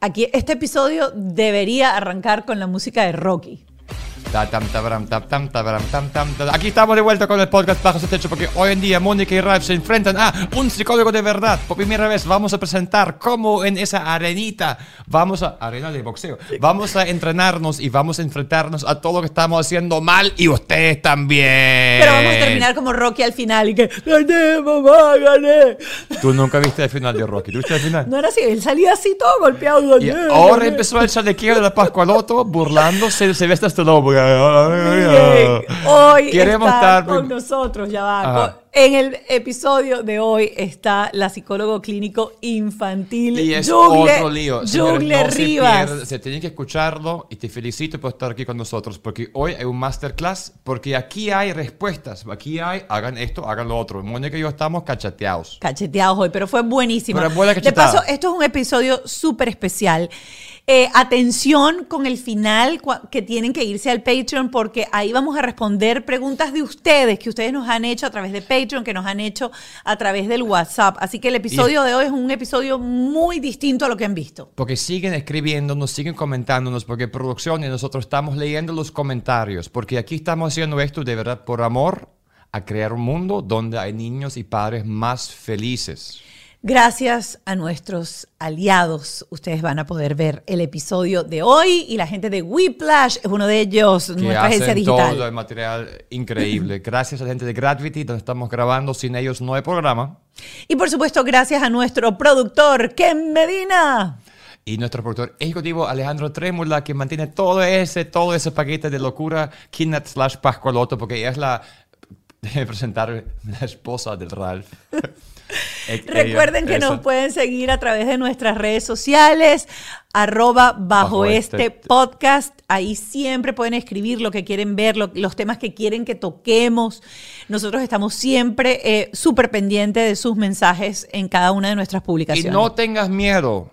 Aquí, este episodio debería arrancar con la música de Rocky. Aquí estamos de vuelta con el podcast Bajo su Techo porque hoy en día Mónica y Ralph se enfrentan a un psicólogo de verdad. Por primera vez vamos a presentar cómo en esa arenita, vamos a, arena de boxeo, vamos a entrenarnos y vamos a enfrentarnos a todo lo que estamos haciendo mal y ustedes también. Pero vamos a terminar como Rocky al final y que gané, mamá, gané. Tú nunca viste el final de Rocky, ¿tú viste el final? No era así, él salía así todo golpeado. Y gané, ahora gané. empezó el chalequeo de la Pascualoto burlándose de Sylvester Stallone. Hoy Queremos está estar con nosotros, ya va. Ajá. En el episodio de hoy está la psicólogo clínico infantil Y es Jugle- otro lío. Señores, no se Rivas. pierdan, se tienen que escucharlo y te felicito por estar aquí con nosotros porque hoy hay un masterclass porque aquí hay respuestas. Aquí hay, hagan esto, hagan lo otro. Mónica y yo estamos cachateados. cacheteados hoy, pero fue buenísimo. Pero buena de paso, esto es un episodio súper especial. Eh, atención con el final que tienen que irse al Patreon porque ahí vamos a responder preguntas de ustedes que ustedes nos han hecho a través de Patreon, que nos han hecho a través del WhatsApp. Así que el episodio de hoy es un episodio muy distinto a lo que han visto. Porque siguen escribiéndonos, siguen comentándonos, porque producción y nosotros estamos leyendo los comentarios, porque aquí estamos haciendo esto de verdad por amor a crear un mundo donde hay niños y padres más felices. Gracias a nuestros aliados, ustedes van a poder ver el episodio de hoy y la gente de Whiplash es uno de ellos, que nuestra agencia hacen digital. todo el material increíble. Gracias a la gente de Gravity, donde estamos grabando. Sin ellos no hay programa. Y por supuesto, gracias a nuestro productor, Ken Medina. Y nuestro productor ejecutivo Alejandro Trémula, que mantiene todo ese, todo ese paquete de locura, Kidnap slash Pascualoto, porque ella es la, de presentar la esposa del Ralph. Recuerden que nos pueden seguir a través de nuestras redes sociales, arroba bajo, Bajo este, este- podcast. Ahí siempre pueden escribir lo que quieren ver, lo- los temas que quieren que toquemos. Nosotros estamos siempre eh, súper pendientes de sus mensajes en cada una de nuestras Y publicaciones. no tengas miedo.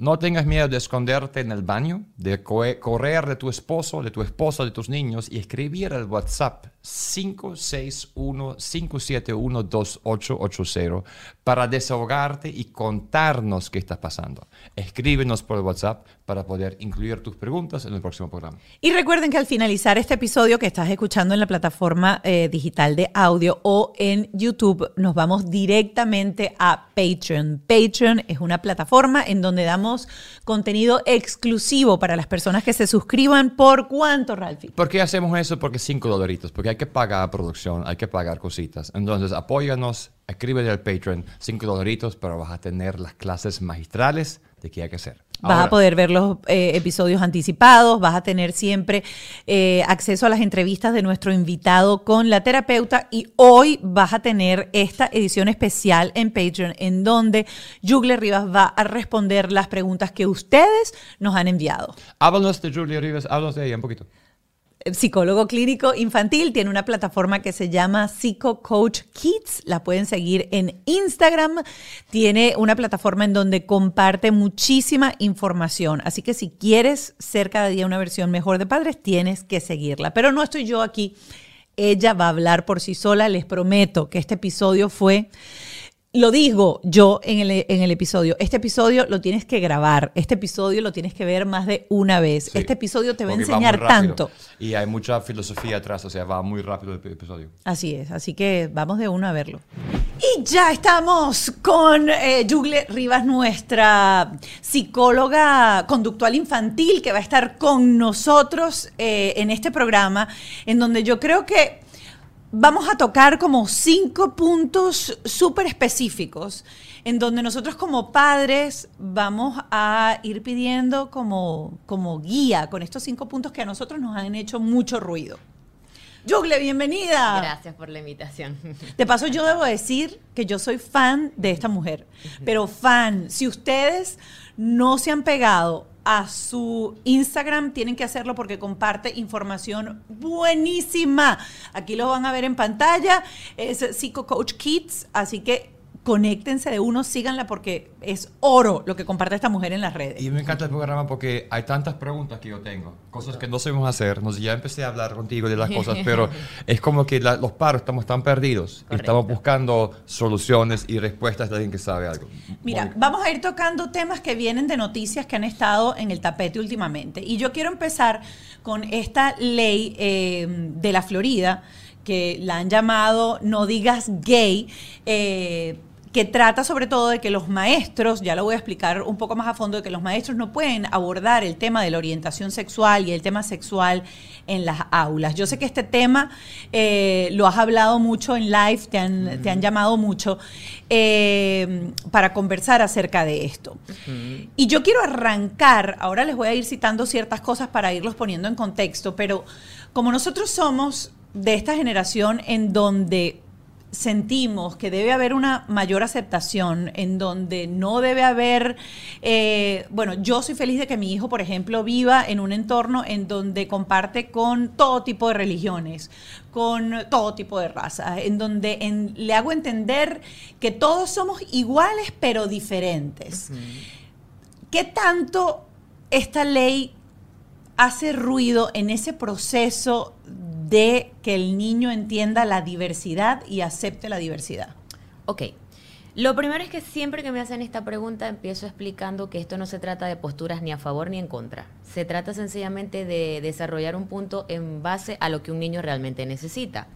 No tengas miedo de esconderte en el baño, de co- correr de tu esposo, de tu esposa, de tus niños y escribir al WhatsApp 561-571-2880 para desahogarte y contarnos qué está pasando. Escríbenos por WhatsApp para poder incluir tus preguntas en el próximo programa. Y recuerden que al finalizar este episodio que estás escuchando en la plataforma eh, digital de audio o en YouTube, nos vamos directamente a Patreon. Patreon es una plataforma en donde damos contenido exclusivo para las personas que se suscriban. ¿Por cuánto, Ralphie? ¿Por qué hacemos eso? Porque cinco dolaritos, porque hay que pagar producción, hay que pagar cositas. Entonces, apóyanos, escríbele al Patreon, cinco dolaritos, pero vas a tener las clases magistrales de qué hay que hacer. Vas a poder ver los eh, episodios anticipados, vas a tener siempre eh, acceso a las entrevistas de nuestro invitado con la terapeuta y hoy vas a tener esta edición especial en Patreon en donde Jugle Rivas va a responder las preguntas que ustedes nos han enviado. Háblanos de Julia Rivas, háblanos de ella un poquito. Psicólogo clínico infantil tiene una plataforma que se llama Psico Coach Kids. La pueden seguir en Instagram. Tiene una plataforma en donde comparte muchísima información. Así que si quieres ser cada día una versión mejor de padres, tienes que seguirla. Pero no estoy yo aquí. Ella va a hablar por sí sola. Les prometo que este episodio fue lo digo yo en el, en el episodio. Este episodio lo tienes que grabar. Este episodio lo tienes que ver más de una vez. Sí, este episodio te va a enseñar tanto. Y hay mucha filosofía atrás, o sea, va muy rápido el episodio. Así es, así que vamos de uno a verlo. Y ya estamos con eh, Yugle Rivas, nuestra psicóloga conductual infantil, que va a estar con nosotros eh, en este programa, en donde yo creo que vamos a tocar como cinco puntos súper específicos, en donde nosotros como padres vamos a ir pidiendo como, como guía con estos cinco puntos que a nosotros nos han hecho mucho ruido. Yugle, bienvenida. Gracias por la invitación. De paso, yo debo decir que yo soy fan de esta mujer, pero fan. Si ustedes no se han pegado a su Instagram, tienen que hacerlo porque comparte información buenísima. Aquí lo van a ver en pantalla, es Psico Coach Kids, así que conéctense de uno, síganla porque es oro lo que comparte esta mujer en las redes. Y me encanta el programa porque hay tantas preguntas que yo tengo, cosas que no sabemos hacer. Nos, ya empecé a hablar contigo de las cosas, pero es como que la- los paros estamos tan perdidos y estamos buscando soluciones y respuestas de alguien que sabe algo. Mira, Mónica. vamos a ir tocando temas que vienen de noticias que han estado en el tapete últimamente. Y yo quiero empezar con esta ley eh, de la Florida, que la han llamado No digas gay. eh, que trata sobre todo de que los maestros, ya lo voy a explicar un poco más a fondo, de que los maestros no pueden abordar el tema de la orientación sexual y el tema sexual en las aulas. Yo sé que este tema eh, lo has hablado mucho en live, te han, te han llamado mucho eh, para conversar acerca de esto. Y yo quiero arrancar, ahora les voy a ir citando ciertas cosas para irlos poniendo en contexto, pero como nosotros somos de esta generación en donde sentimos que debe haber una mayor aceptación, en donde no debe haber, eh, bueno, yo soy feliz de que mi hijo, por ejemplo, viva en un entorno en donde comparte con todo tipo de religiones, con todo tipo de razas, en donde en- le hago entender que todos somos iguales pero diferentes. ¿Qué tanto esta ley hace ruido en ese proceso de que el niño entienda la diversidad y acepte la diversidad? Ok. Lo primero es que siempre que me hacen esta pregunta empiezo explicando que esto no se trata de posturas ni a favor ni en contra. Se trata sencillamente de desarrollar un punto en base a lo que un niño realmente necesita.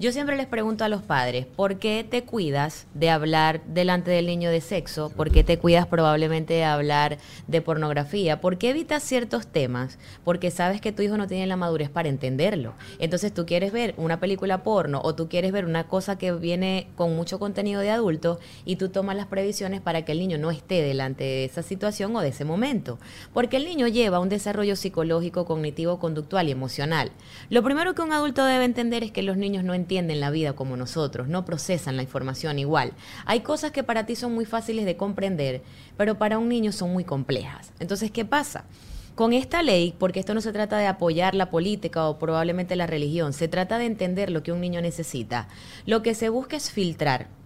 Yo siempre les pregunto a los padres, ¿por qué te cuidas de hablar delante del niño de sexo? ¿Por qué te cuidas probablemente de hablar de pornografía? ¿Por qué evitas ciertos temas? Porque sabes que tu hijo no tiene la madurez para entenderlo. Entonces tú quieres ver una película porno o tú quieres ver una cosa que viene con mucho contenido de adulto y tú tomas las previsiones para que el niño no esté delante de esa situación o de ese momento. Porque el niño lleva un desarrollo psicológico, cognitivo, conductual y emocional. Lo primero que un adulto debe entender es que los niños no entienden la vida como nosotros, no procesan la información igual. Hay cosas que para ti son muy fáciles de comprender, pero para un niño son muy complejas. Entonces, ¿qué pasa? Con esta ley, porque esto no se trata de apoyar la política o probablemente la religión, se trata de entender lo que un niño necesita. Lo que se busca es filtrar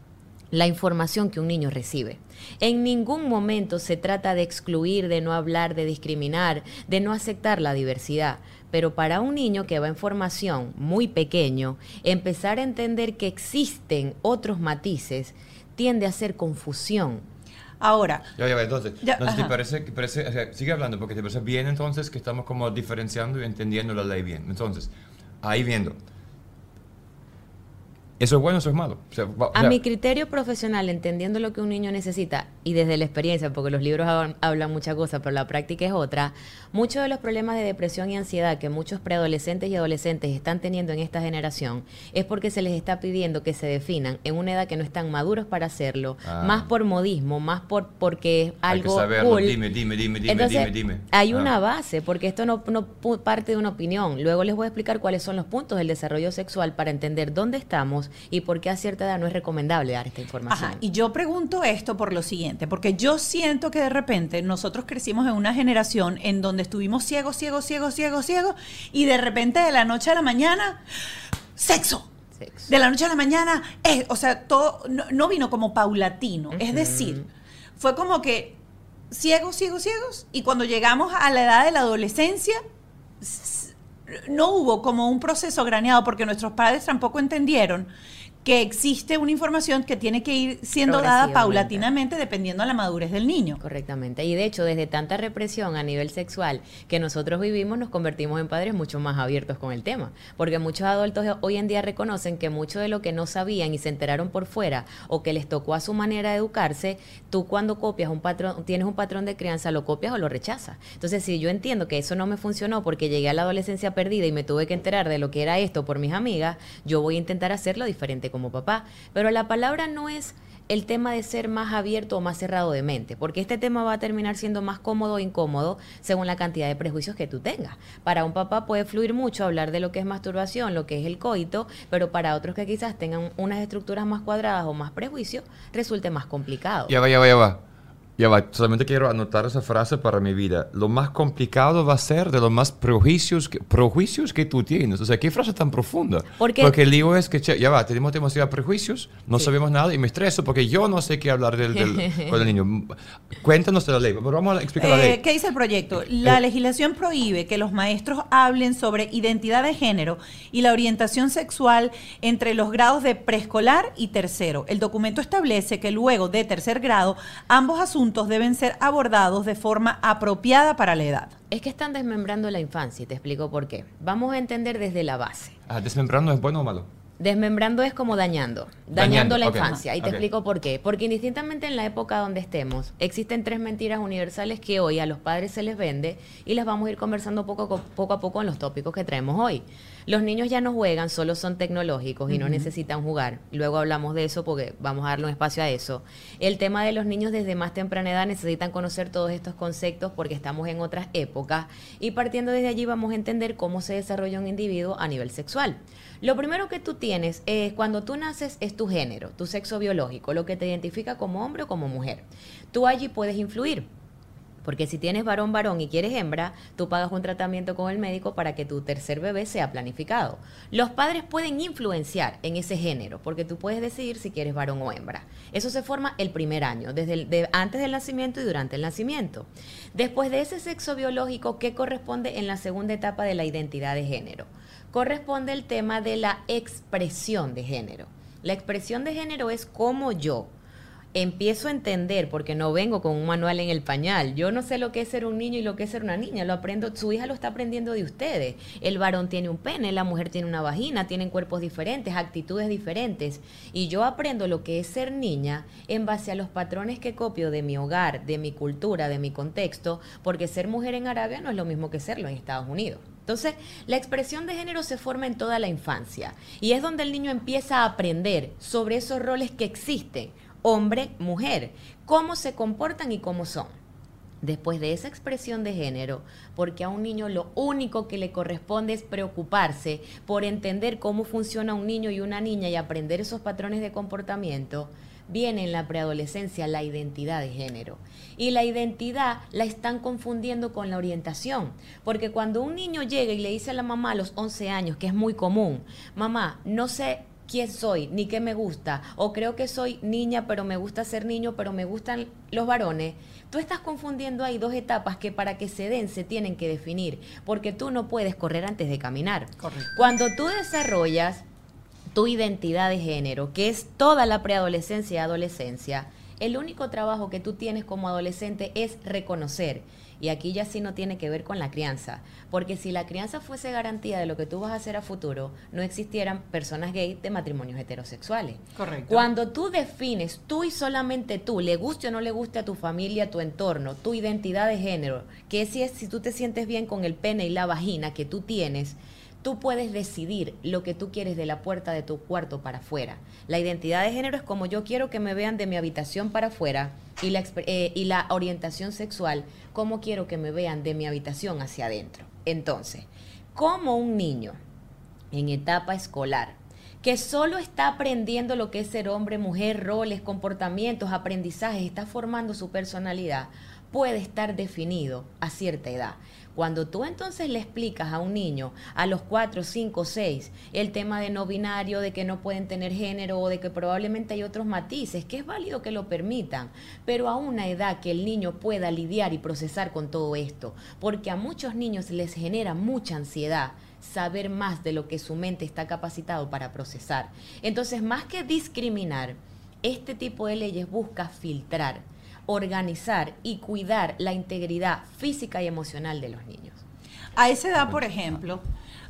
la información que un niño recibe. En ningún momento se trata de excluir, de no hablar, de discriminar, de no aceptar la diversidad. Pero para un niño que va en formación muy pequeño, empezar a entender que existen otros matices tiende a hacer confusión. Ahora, Ya, ya, entonces, Ya, entonces ¿te parece, parece, o sea, sigue hablando, porque te parece bien entonces que estamos como diferenciando y entendiendo la ley bien. Entonces, ahí viendo. ¿Eso es bueno o eso es malo? O sea, va- o A sea, mi criterio profesional, entendiendo lo que un niño necesita y desde la experiencia, porque los libros hablan, hablan muchas cosas, pero la práctica es otra, muchos de los problemas de depresión y ansiedad que muchos preadolescentes y adolescentes están teniendo en esta generación es porque se les está pidiendo que se definan en una edad que no están maduros para hacerlo, Ah. más por modismo, más por porque es Hay que algo saberlo. cool. Dime, dime, dime, dime, Entonces, dime, dime. Hay Ah. una base, porque esto no, parte de una opinión. Luego les voy a explicar cuáles son los puntos del desarrollo sexual para entender dónde estamos y por qué a cierta edad no es recomendable dar esta información. Ajá, y yo pregunto esto por lo siguiente, porque yo siento que de repente nosotros crecimos en una generación en donde estuvimos ciegos, ciegos, ciegos, ciegos, ciegos, y de repente de la noche a la mañana, sexo. Sexo. De la noche a la mañana, eh, o sea, todo no, no vino como paulatino. Es decir, fue como que ciegos, ciegos, ciegos, y cuando llegamos a la edad de la adolescencia, no hubo como un proceso graneado porque nuestros padres tampoco entendieron que existe una información que tiene que ir siendo dada paulatinamente dependiendo de la madurez del niño. Correctamente. Y de hecho, desde tanta represión a nivel sexual que nosotros vivimos, nos convertimos en padres mucho más abiertos con el tema. Porque muchos adultos hoy en día reconocen que mucho de lo que no sabían y se enteraron por fuera o que les tocó a su manera de educarse, tú cuando copias un patrón, tienes un patrón de crianza, lo copias o lo rechazas. Entonces, si yo entiendo que eso no me funcionó porque llegué a la adolescencia perdida y me tuve que enterar de lo que era esto por mis amigas, yo voy a intentar hacerlo diferente como papá. Pero la palabra no es el tema de ser más abierto o más cerrado de mente, porque este tema va a terminar siendo más cómodo o incómodo según la cantidad de prejuicios que tú tengas. Para un papá puede fluir mucho hablar de lo que es masturbación, lo que es el coito, pero para otros que quizás tengan unas estructuras más cuadradas o más prejuicios, resulte más complicado. Ya va, ya va, ya va. Ya va, solamente quiero anotar esa frase para mi vida. Lo más complicado va a ser de los más prejuicios que, prejuicios que tú tienes. O sea, qué frase tan profunda. ¿Por qué? Porque el lío es que, che, ya va, tenemos demasiados prejuicios, no sabemos nada y me estreso porque yo no sé qué hablar del, del- con el niño. Cuéntanos de la ley, pero vamos a explicar la Eh, ley. ¿Qué dice el proyecto? La Eh. legislación prohíbe que los maestros hablen sobre identidad de género y la orientación sexual entre los grados de preescolar y tercero. El documento establece que luego de tercer grado, ambos asuntos deben ser abordados de forma apropiada para la edad. Es que están desmembrando la infancia y te explico por qué. Vamos a entender desde la base. Ah, ¿Desmembrando es bueno o malo? Desmembrando es como dañando, Dañando, dañando, la infancia. Y te explico por qué. Porque indistintamente en la época donde estemos, existen tres mentiras universales que hoy a los padres se les vende y las vamos a ir conversando poco poco, a poco en los tópicos que traemos hoy. Los niños ya no juegan, solo son tecnológicos y no necesitan jugar. Luego hablamos de eso porque vamos a darle un espacio a eso. El tema de los niños desde más temprana edad necesitan conocer todos estos conceptos porque estamos en otras épocas y partiendo desde allí vamos a entender cómo se desarrolla un individuo a nivel sexual. Lo primero que tú tienes es cuando tú naces es tu género, tu sexo biológico, lo que te identifica como hombre o como mujer. Tú allí puedes influir. Porque si tienes varón varón y quieres hembra, tú pagas un tratamiento con el médico para que tu tercer bebé sea planificado. Los padres pueden influenciar en ese género, porque tú puedes decidir si quieres varón o hembra. Eso se forma el primer año, desde antes del nacimiento y durante el nacimiento. Después de ese sexo biológico, ¿qué corresponde en la segunda etapa de la identidad de género? Corresponde el tema de la expresión de género. La expresión de género es como yo empiezo a entender, porque no vengo con un manual en el pañal. Yo no sé lo que es ser un niño y lo que es ser una niña. Lo aprendo, su hija lo está aprendiendo de ustedes. El varón tiene un pene, la mujer tiene una vagina, tienen cuerpos diferentes, actitudes diferentes. Y yo aprendo lo que es ser niña en base a los patrones que copio de mi hogar, de mi cultura, de mi contexto, porque ser mujer en Arabia no es lo mismo que serlo en Estados Unidos. Entonces, la expresión de género se forma en toda la infancia y es donde el niño empieza a aprender sobre esos roles que existen hombre, mujer, cómo se comportan y cómo son. Después de esa expresión de género, porque a un niño lo único que le corresponde es preocuparse por entender cómo funciona un niño y una niña y aprender esos patrones de comportamiento, viene en la preadolescencia la identidad de género. Y la identidad la están confundiendo con la orientación, porque cuando un niño llega y le dice a la mamá a los 11 años, que es muy común, mamá, no sé quién soy, ni qué me gusta, o creo que soy niña, pero me gusta ser niño, pero me gustan los varones, tú estás confundiendo ahí dos etapas que para que se den se tienen que definir, porque tú no puedes correr antes de caminar. Correcto. Cuando tú desarrollas tu identidad de género, que es toda la preadolescencia y adolescencia, el único trabajo que tú tienes como adolescente es reconocer. Y aquí ya sí no tiene que ver con la crianza, porque si la crianza fuese garantía de lo que tú vas a hacer a futuro, no existieran personas gay de matrimonios heterosexuales. Correcto. Cuando tú defines tú y solamente tú, le guste o no le guste a tu familia, a tu entorno, tu identidad de género, que si es si tú te sientes bien con el pene y la vagina que tú tienes, tú puedes decidir lo que tú quieres de la puerta de tu cuarto para afuera. La identidad de género es como yo quiero que me vean de mi habitación para afuera y la, eh, y la orientación sexual, como quiero que me vean de mi habitación hacia adentro. Entonces, como un niño en etapa escolar que solo está aprendiendo lo que es ser hombre, mujer, roles, comportamientos, aprendizajes, está formando su personalidad, puede estar definido a cierta edad. Cuando tú entonces le explicas a un niño a los 4, 5, 6 el tema de no binario, de que no pueden tener género o de que probablemente hay otros matices, que es válido que lo permitan, pero a una edad que el niño pueda lidiar y procesar con todo esto, porque a muchos niños les genera mucha ansiedad saber más de lo que su mente está capacitado para procesar. Entonces, más que discriminar, este tipo de leyes busca filtrar, organizar y cuidar la integridad física y emocional de los niños. A esa edad, por ejemplo,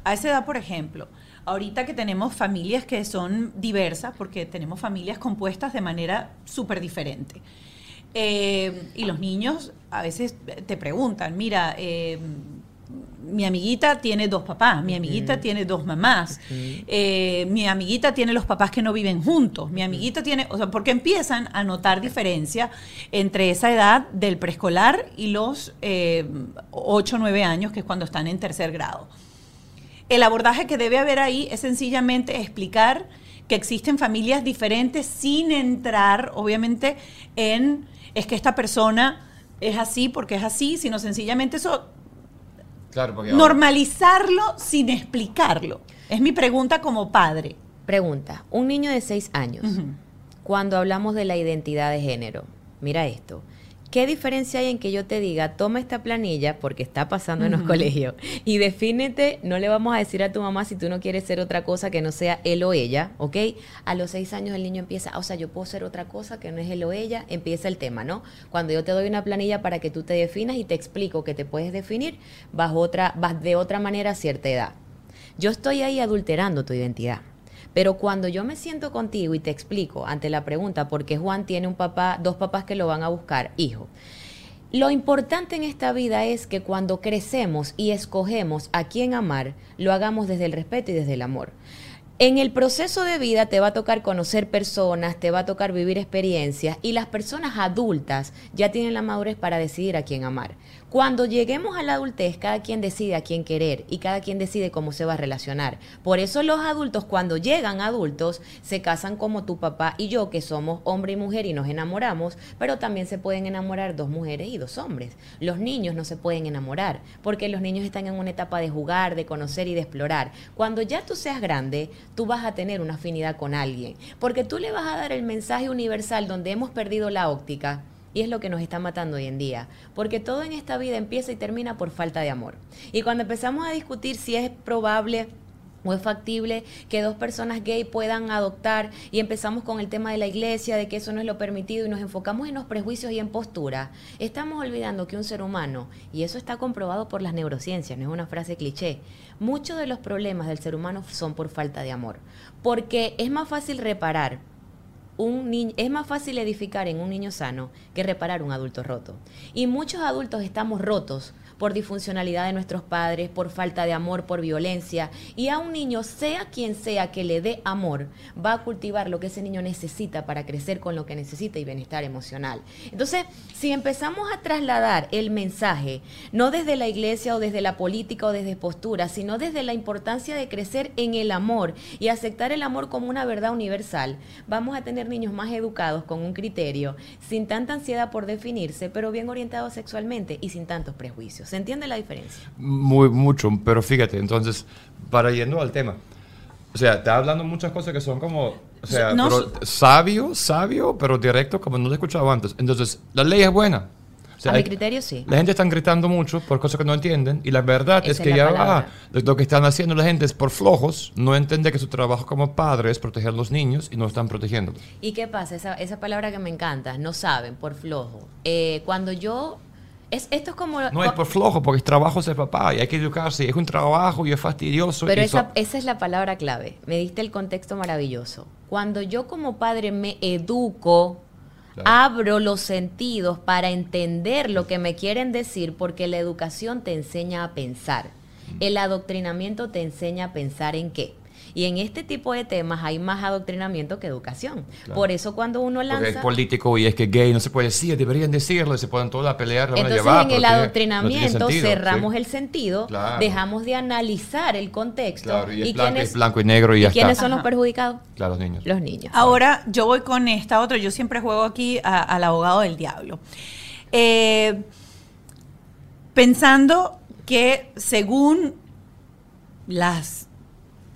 a esa edad, por ejemplo, ahorita que tenemos familias que son diversas, porque tenemos familias compuestas de manera súper diferente. Eh, y los niños a veces te preguntan, mira, eh, mi amiguita tiene dos papás, mi amiguita tiene dos mamás, eh, mi amiguita tiene los papás que no viven juntos, mi amiguita tiene, o sea, porque empiezan a notar diferencia entre esa edad del preescolar y los eh, 8 o 9 años, que es cuando están en tercer grado. El abordaje que debe haber ahí es sencillamente explicar que existen familias diferentes sin entrar, obviamente, en es que esta persona es así porque es así, sino sencillamente eso Claro, porque normalizarlo sin explicarlo. Es mi pregunta como padre. Pregunta, un niño de 6 años, cuando hablamos de la identidad de género, mira esto. ¿Qué diferencia hay en que yo te diga, toma esta planilla, porque está pasando en los colegios, y defínete, no le vamos a decir a tu mamá si tú no quieres ser otra cosa que no sea él o ella, ¿ok? A los seis años el niño empieza, o sea, yo puedo ser otra cosa que no es él o ella, empieza el tema, ¿no? Cuando yo te doy una planilla para que tú te definas y te explico que te puedes definir, vas, otra, vas de otra manera a cierta edad. Yo estoy ahí adulterando tu identidad. Pero cuando yo me siento contigo y te explico ante la pregunta por qué Juan tiene un papá, dos papás que lo van a buscar, hijo. Lo importante en esta vida es que cuando crecemos y escogemos a quién amar, lo hagamos desde el respeto y desde el amor. En el proceso de vida te va a tocar conocer personas, te va a tocar vivir experiencias y las personas adultas ya tienen la madurez para decidir a quién amar. Cuando lleguemos a la adultez, cada quien decide a quién querer y cada quien decide cómo se va a relacionar. Por eso los adultos, cuando llegan adultos, se casan como tu papá y yo, que somos hombre y mujer y nos enamoramos, pero también se pueden enamorar dos mujeres y dos hombres. Los niños no se pueden enamorar, porque los niños están en una etapa de jugar, de conocer y de explorar. Cuando ya tú seas grande, tú vas a tener una afinidad con alguien, porque tú le vas a dar el mensaje universal donde hemos perdido la óptica. Y es lo que nos está matando hoy en día. Porque todo en esta vida empieza y termina por falta de amor. Y cuando empezamos a discutir si es probable o es factible que dos personas gay puedan adoptar y empezamos con el tema de la iglesia, de que eso no es lo permitido y nos enfocamos en los prejuicios y en postura, estamos olvidando que un ser humano, y eso está comprobado por las neurociencias, no es una frase cliché, muchos de los problemas del ser humano son por falta de amor. Porque es más fácil reparar un niño, es más fácil edificar en un niño sano que reparar un adulto roto. Y muchos adultos estamos rotos por disfuncionalidad de nuestros padres, por falta de amor, por violencia. Y a un niño, sea quien sea que le dé amor, va a cultivar lo que ese niño necesita para crecer con lo que necesita y bienestar emocional. Entonces, si empezamos a trasladar el mensaje, no desde la iglesia o desde la política o desde postura, sino desde la importancia de crecer en el amor y aceptar el amor como una verdad universal, vamos a tener niños más educados con un criterio, sin tanta ansiedad por definirse, pero bien orientados sexualmente y sin tantos prejuicios. ¿Se entiende la diferencia? Muy, mucho, pero fíjate, entonces, para yendo al tema, o sea, está hablando muchas cosas que son como, o sea, No, pero sabio, sabio, pero directo, como no lo he escuchado antes. Entonces, la ley es buena. O sea, a mi criterio sí. La gente está gritando mucho por cosas que no entienden y la verdad Esa es que ya ah, lo, lo que están haciendo la gente es por flojos, no entiende que su trabajo como padre es proteger a los niños y no están protegiéndolos. ¿Y qué pasa? Esa, esa palabra que me encanta, no saben, por flojo. Eh, cuando yo... Es, esto es como... No es por flojo, porque es trabajo ser papá y hay que educarse, es un trabajo y es fastidioso. Pero esa, so- esa es la palabra clave. Me diste el contexto maravilloso. Cuando yo como padre me educo, Claro. abro los sentidos para entender lo que me quieren decir, porque la educación te enseña a pensar. El adoctrinamiento te enseña a pensar en qué. Y en este tipo de temas hay más adoctrinamiento que educación. Claro. Por eso cuando uno porque es lanza... político y es que gay no se puede decir, deberían decirlo, y se ponen todos a pelear, lo van a Entonces llevar. en el no adoctrinamiento sentido, cerramos sí. el sentido, Claro. dejamos de analizar el contexto Claro, y es, y, blanco, quiénes, es blanco y negro y ya ¿y quiénes está. son los perjudicados? Claro, los niños. Los niños. Ahora yo voy con esta otra. Yo siempre juego aquí a- al abogado del diablo. Eh, pensando que según las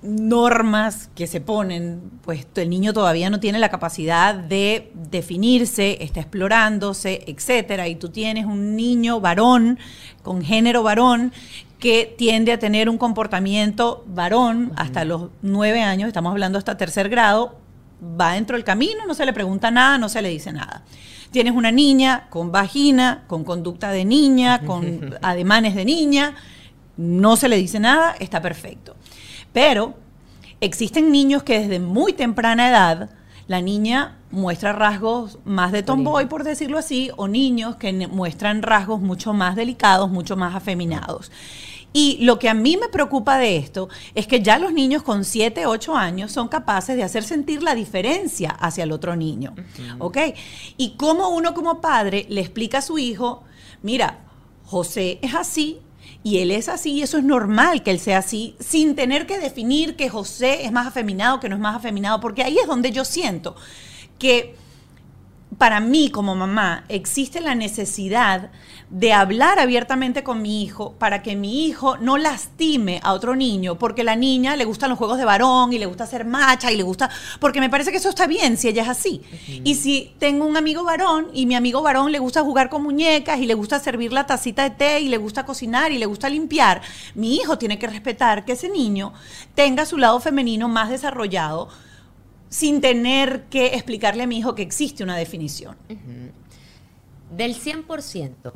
normas que se ponen, pues el niño todavía no tiene la capacidad de definirse, está explorándose, etcétera, y tú tienes un niño varón con género varón que tiende a tener un comportamiento varón hasta los nueve años, estamos hablando hasta tercer grado, va dentro del camino, no se le pregunta nada, no se le dice nada. Tienes una niña con vagina, con conducta de niña, con ademanes de niña, no se le dice nada, está perfecto. Pero existen niños que desde muy temprana edad la niña muestra rasgos más de tomboy, por decirlo así, o niños que muestran rasgos mucho más delicados, mucho más afeminados. Y lo que a mí me preocupa de esto es que ya los niños con 7, 8 años son capaces de hacer sentir la diferencia hacia el otro niño. ¿Ok? Y cómo uno como padre le explica a su hijo, mira, José es así Y él es así y eso es normal que él sea así, sin tener que definir que José es más afeminado, que no es más afeminado, porque ahí es donde yo siento que para mí como mamá existe la necesidad de hablar abiertamente con mi hijo para que mi hijo no lastime a otro niño porque la niña le gustan los juegos de varón y le gusta ser macha y le gusta porque me parece que eso está bien si ella es así. Y si tengo un amigo varón y mi amigo varón le gusta jugar con muñecas y le gusta servir la tacita de té y le gusta cocinar y le gusta limpiar, mi hijo tiene que respetar que ese niño tenga su lado femenino más desarrollado sin tener que explicarle a mi hijo que existe una definición. Del 100%,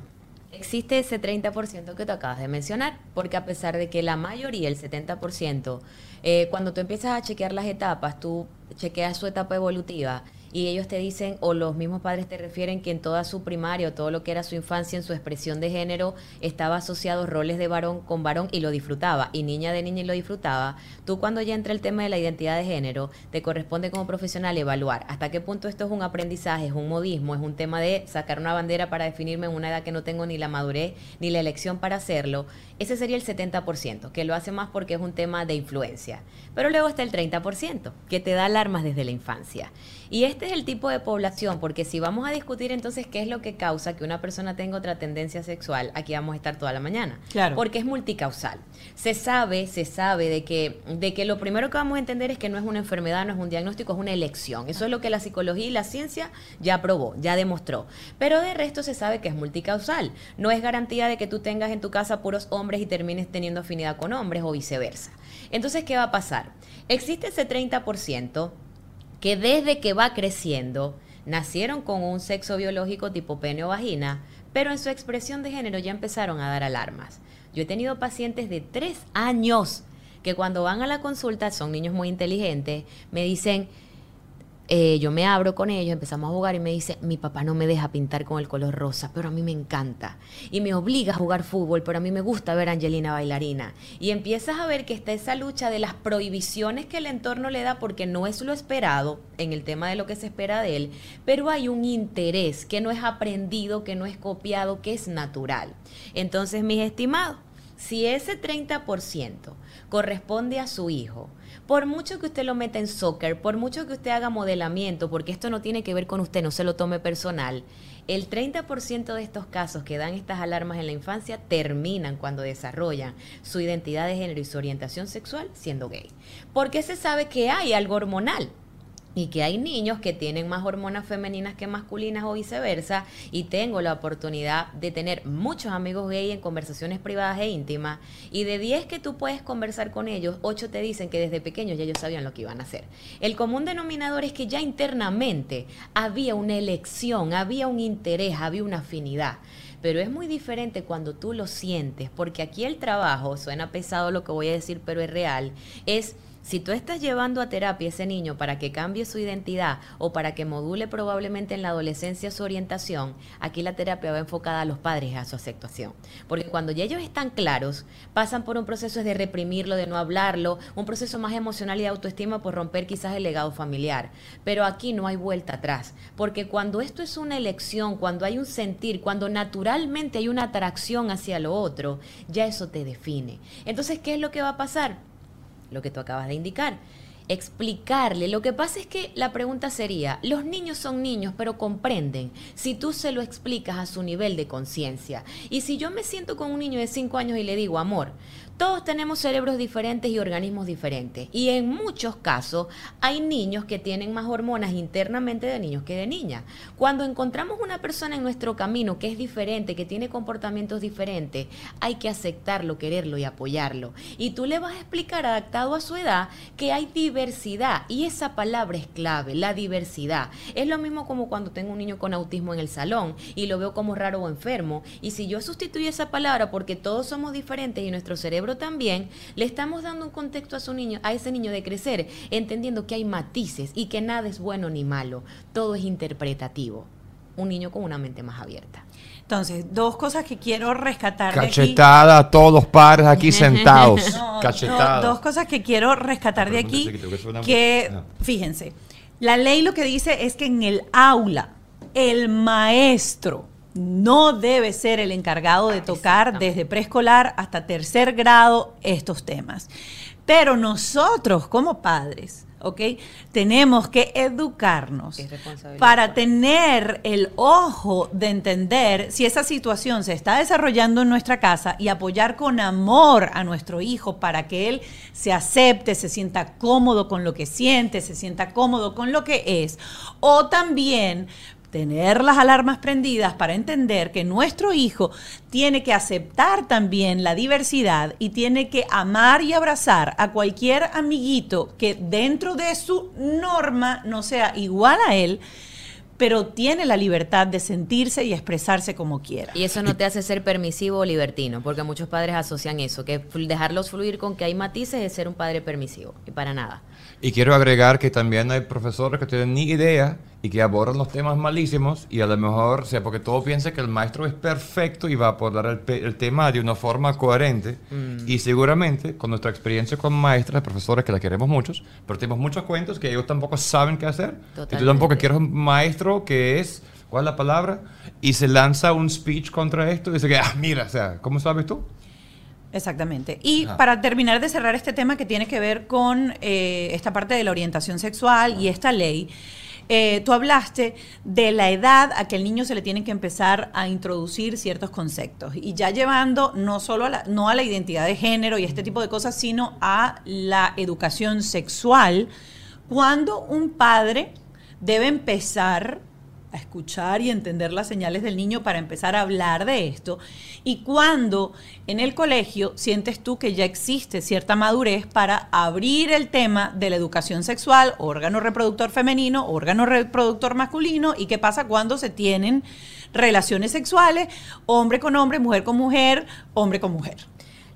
existe ese 30% que tú acabas de mencionar, porque a pesar de que la mayoría, el 70%, eh, cuando tú empiezas a chequear las etapas, tú chequeas su etapa evolutiva y ellos te dicen, o los mismos padres te refieren que en toda su primaria o todo lo que era su infancia, en su expresión de género, estaba asociado roles de varón con varón y lo disfrutaba, y niña de niña y lo disfrutaba. Tú cuando ya entra el tema de la identidad de género, te corresponde como profesional evaluar hasta qué punto esto es un aprendizaje, es un modismo, es un tema de sacar una bandera para definirme en una edad que no tengo ni la madurez ni la elección para hacerlo. Ese sería el 70%, que lo hace más porque es un tema de influencia. Pero luego está el 30%, que te da alarmas desde la infancia. Y este es el tipo de población, porque si vamos a discutir entonces qué es lo que causa que una persona tenga otra tendencia sexual, aquí vamos a estar toda la mañana. Claro. Porque es multicausal. Se sabe, se sabe de que, de que lo primero que vamos a entender es que no es una enfermedad, no es un diagnóstico, es una elección. Eso es lo que la psicología y la ciencia ya probó, ya demostró. Pero de resto se sabe que es multicausal. No es garantía de que tú tengas en tu casa puros hombres y termines teniendo afinidad con hombres o viceversa. Entonces, ¿qué va a pasar? Existe ese 30% que desde que va creciendo nacieron con un sexo biológico tipo pene o vagina, pero en su expresión de género ya empezaron a dar alarmas. Yo he tenido pacientes de tres años que cuando van a la consulta, son niños muy inteligentes, me dicen, eh, yo me abro con ellos, empezamos a jugar y me dice, mi papá no me deja pintar con el color rosa, pero a mí me encanta. Y me obliga a jugar fútbol, pero a mí me gusta ver a Angelina bailarina. Y empiezas a ver que está esa lucha de las prohibiciones que el entorno le da porque no es lo esperado en el tema de lo que se espera de él, pero hay un interés que no es aprendido, que no es copiado, que es natural. Entonces, mis estimados, si ese 30% corresponde a su hijo, por mucho que usted lo meta en soccer, por mucho que usted haga modelamiento, porque esto no tiene que ver con usted, no se lo tome personal, el 30% de estos casos que dan estas alarmas en la infancia terminan cuando desarrollan su identidad de género y su orientación sexual siendo gay. Porque se sabe que hay algo hormonal y que hay niños que tienen más hormonas femeninas que masculinas o viceversa y tengo la oportunidad de tener muchos amigos gay en conversaciones privadas e íntimas y de 10 que tú puedes conversar con ellos, 8 te dicen que desde pequeños ya ellos sabían lo que iban a hacer. El común denominador es que ya internamente había una elección, había un interés, había una afinidad. Pero es muy diferente cuando tú lo sientes, porque aquí el trabajo, suena pesado lo que voy a decir, pero es real, es si tú estás llevando a terapia a ese niño para que cambie su identidad o para que module probablemente en la adolescencia su orientación, aquí la terapia va enfocada a los padres a su aceptación. Porque cuando ya ellos están claros, pasan por un proceso de reprimirlo, de no hablarlo, un proceso más emocional y de autoestima por romper quizás el legado familiar. Pero aquí no hay vuelta atrás. Porque cuando esto es una elección, cuando hay un sentir, cuando naturalmente hay una atracción hacia lo otro, ya eso te define. Entonces, ¿qué es lo que va a pasar? Lo que tú acabas de indicar. Explicarle. Lo que pasa es que la pregunta sería, los niños son niños, pero comprenden si tú se lo explicas a su nivel de conciencia. Y si yo me siento con un niño de 5 años y le digo, amor, todos tenemos cerebros diferentes y organismos diferentes. Y en muchos casos hay niños que tienen más hormonas internamente de niños que de niñas. Cuando encontramos una persona en nuestro camino que es diferente, que tiene comportamientos diferentes, hay que aceptarlo, quererlo y apoyarlo. Y tú le vas a explicar, adaptado a su edad, que hay diversidad. Y esa palabra es clave, la diversidad. Es lo mismo como cuando tengo un niño con autismo en el salón y lo veo como raro o enfermo. Y si yo sustituyo esa palabra porque todos somos diferentes y nuestro cerebro también, le estamos dando un contexto a su niño, a ese niño de crecer, entendiendo que hay matices y que nada es bueno ni malo, todo es interpretativo. Un niño con una mente más abierta. Entonces, dos cosas que quiero rescatar. Cachetada a todos los padres aquí sentados. Cachetada. dos cosas que quiero rescatar de aquí. Que, fíjense, la ley lo que dice es que en el aula, el maestro no debe ser el encargado de tocar desde preescolar hasta tercer grado estos temas. Pero nosotros como padres, ¿ok? Tenemos que educarnos para tener el ojo de entender si esa situación se está desarrollando en nuestra casa y apoyar con amor a nuestro hijo para que él se acepte, se sienta cómodo con lo que siente, se sienta cómodo con lo que es. O también tener las alarmas prendidas para entender que nuestro hijo tiene que aceptar también la diversidad y tiene que amar y abrazar a cualquier amiguito que dentro de su norma no sea igual a él, pero tiene la libertad de sentirse y expresarse como quiera. Y eso no te hace ser permisivo o libertino, porque muchos padres asocian eso, que dejarlos fluir con que hay matices es ser un padre permisivo, y para nada. Y quiero agregar que también hay profesores que tienen ni idea y que abordan los temas malísimos y a lo mejor, o sea, porque todo piensa que el maestro es perfecto y va a abordar el, tema de una forma coherente. Y seguramente, con nuestra experiencia con maestras, profesores que la queremos muchos, pero tenemos muchos cuentos que ellos tampoco saben qué hacer. Y tú tampoco quieres un maestro que es, ¿cuál es la palabra? Y se lanza un speech contra esto y dice que, ah, mira, o sea, ¿cómo sabes tú? Exactamente. Y Ah. para terminar de cerrar este tema que tiene que ver con eh, esta parte de la orientación sexual y esta ley, eh, tú hablaste de la edad a que el niño se le tienen que empezar a introducir ciertos conceptos. Y ya llevando no solo a la, no a la identidad de género y este tipo de cosas, sino a la educación sexual, cuando un padre debe empezar a escuchar y entender las señales del niño para empezar a hablar de esto. Y cuando en el colegio sientes tú que ya existe cierta madurez para abrir el tema de la educación sexual, órgano reproductor femenino, órgano reproductor masculino, y qué pasa cuando se tienen relaciones sexuales, hombre con hombre, mujer con mujer, hombre con mujer.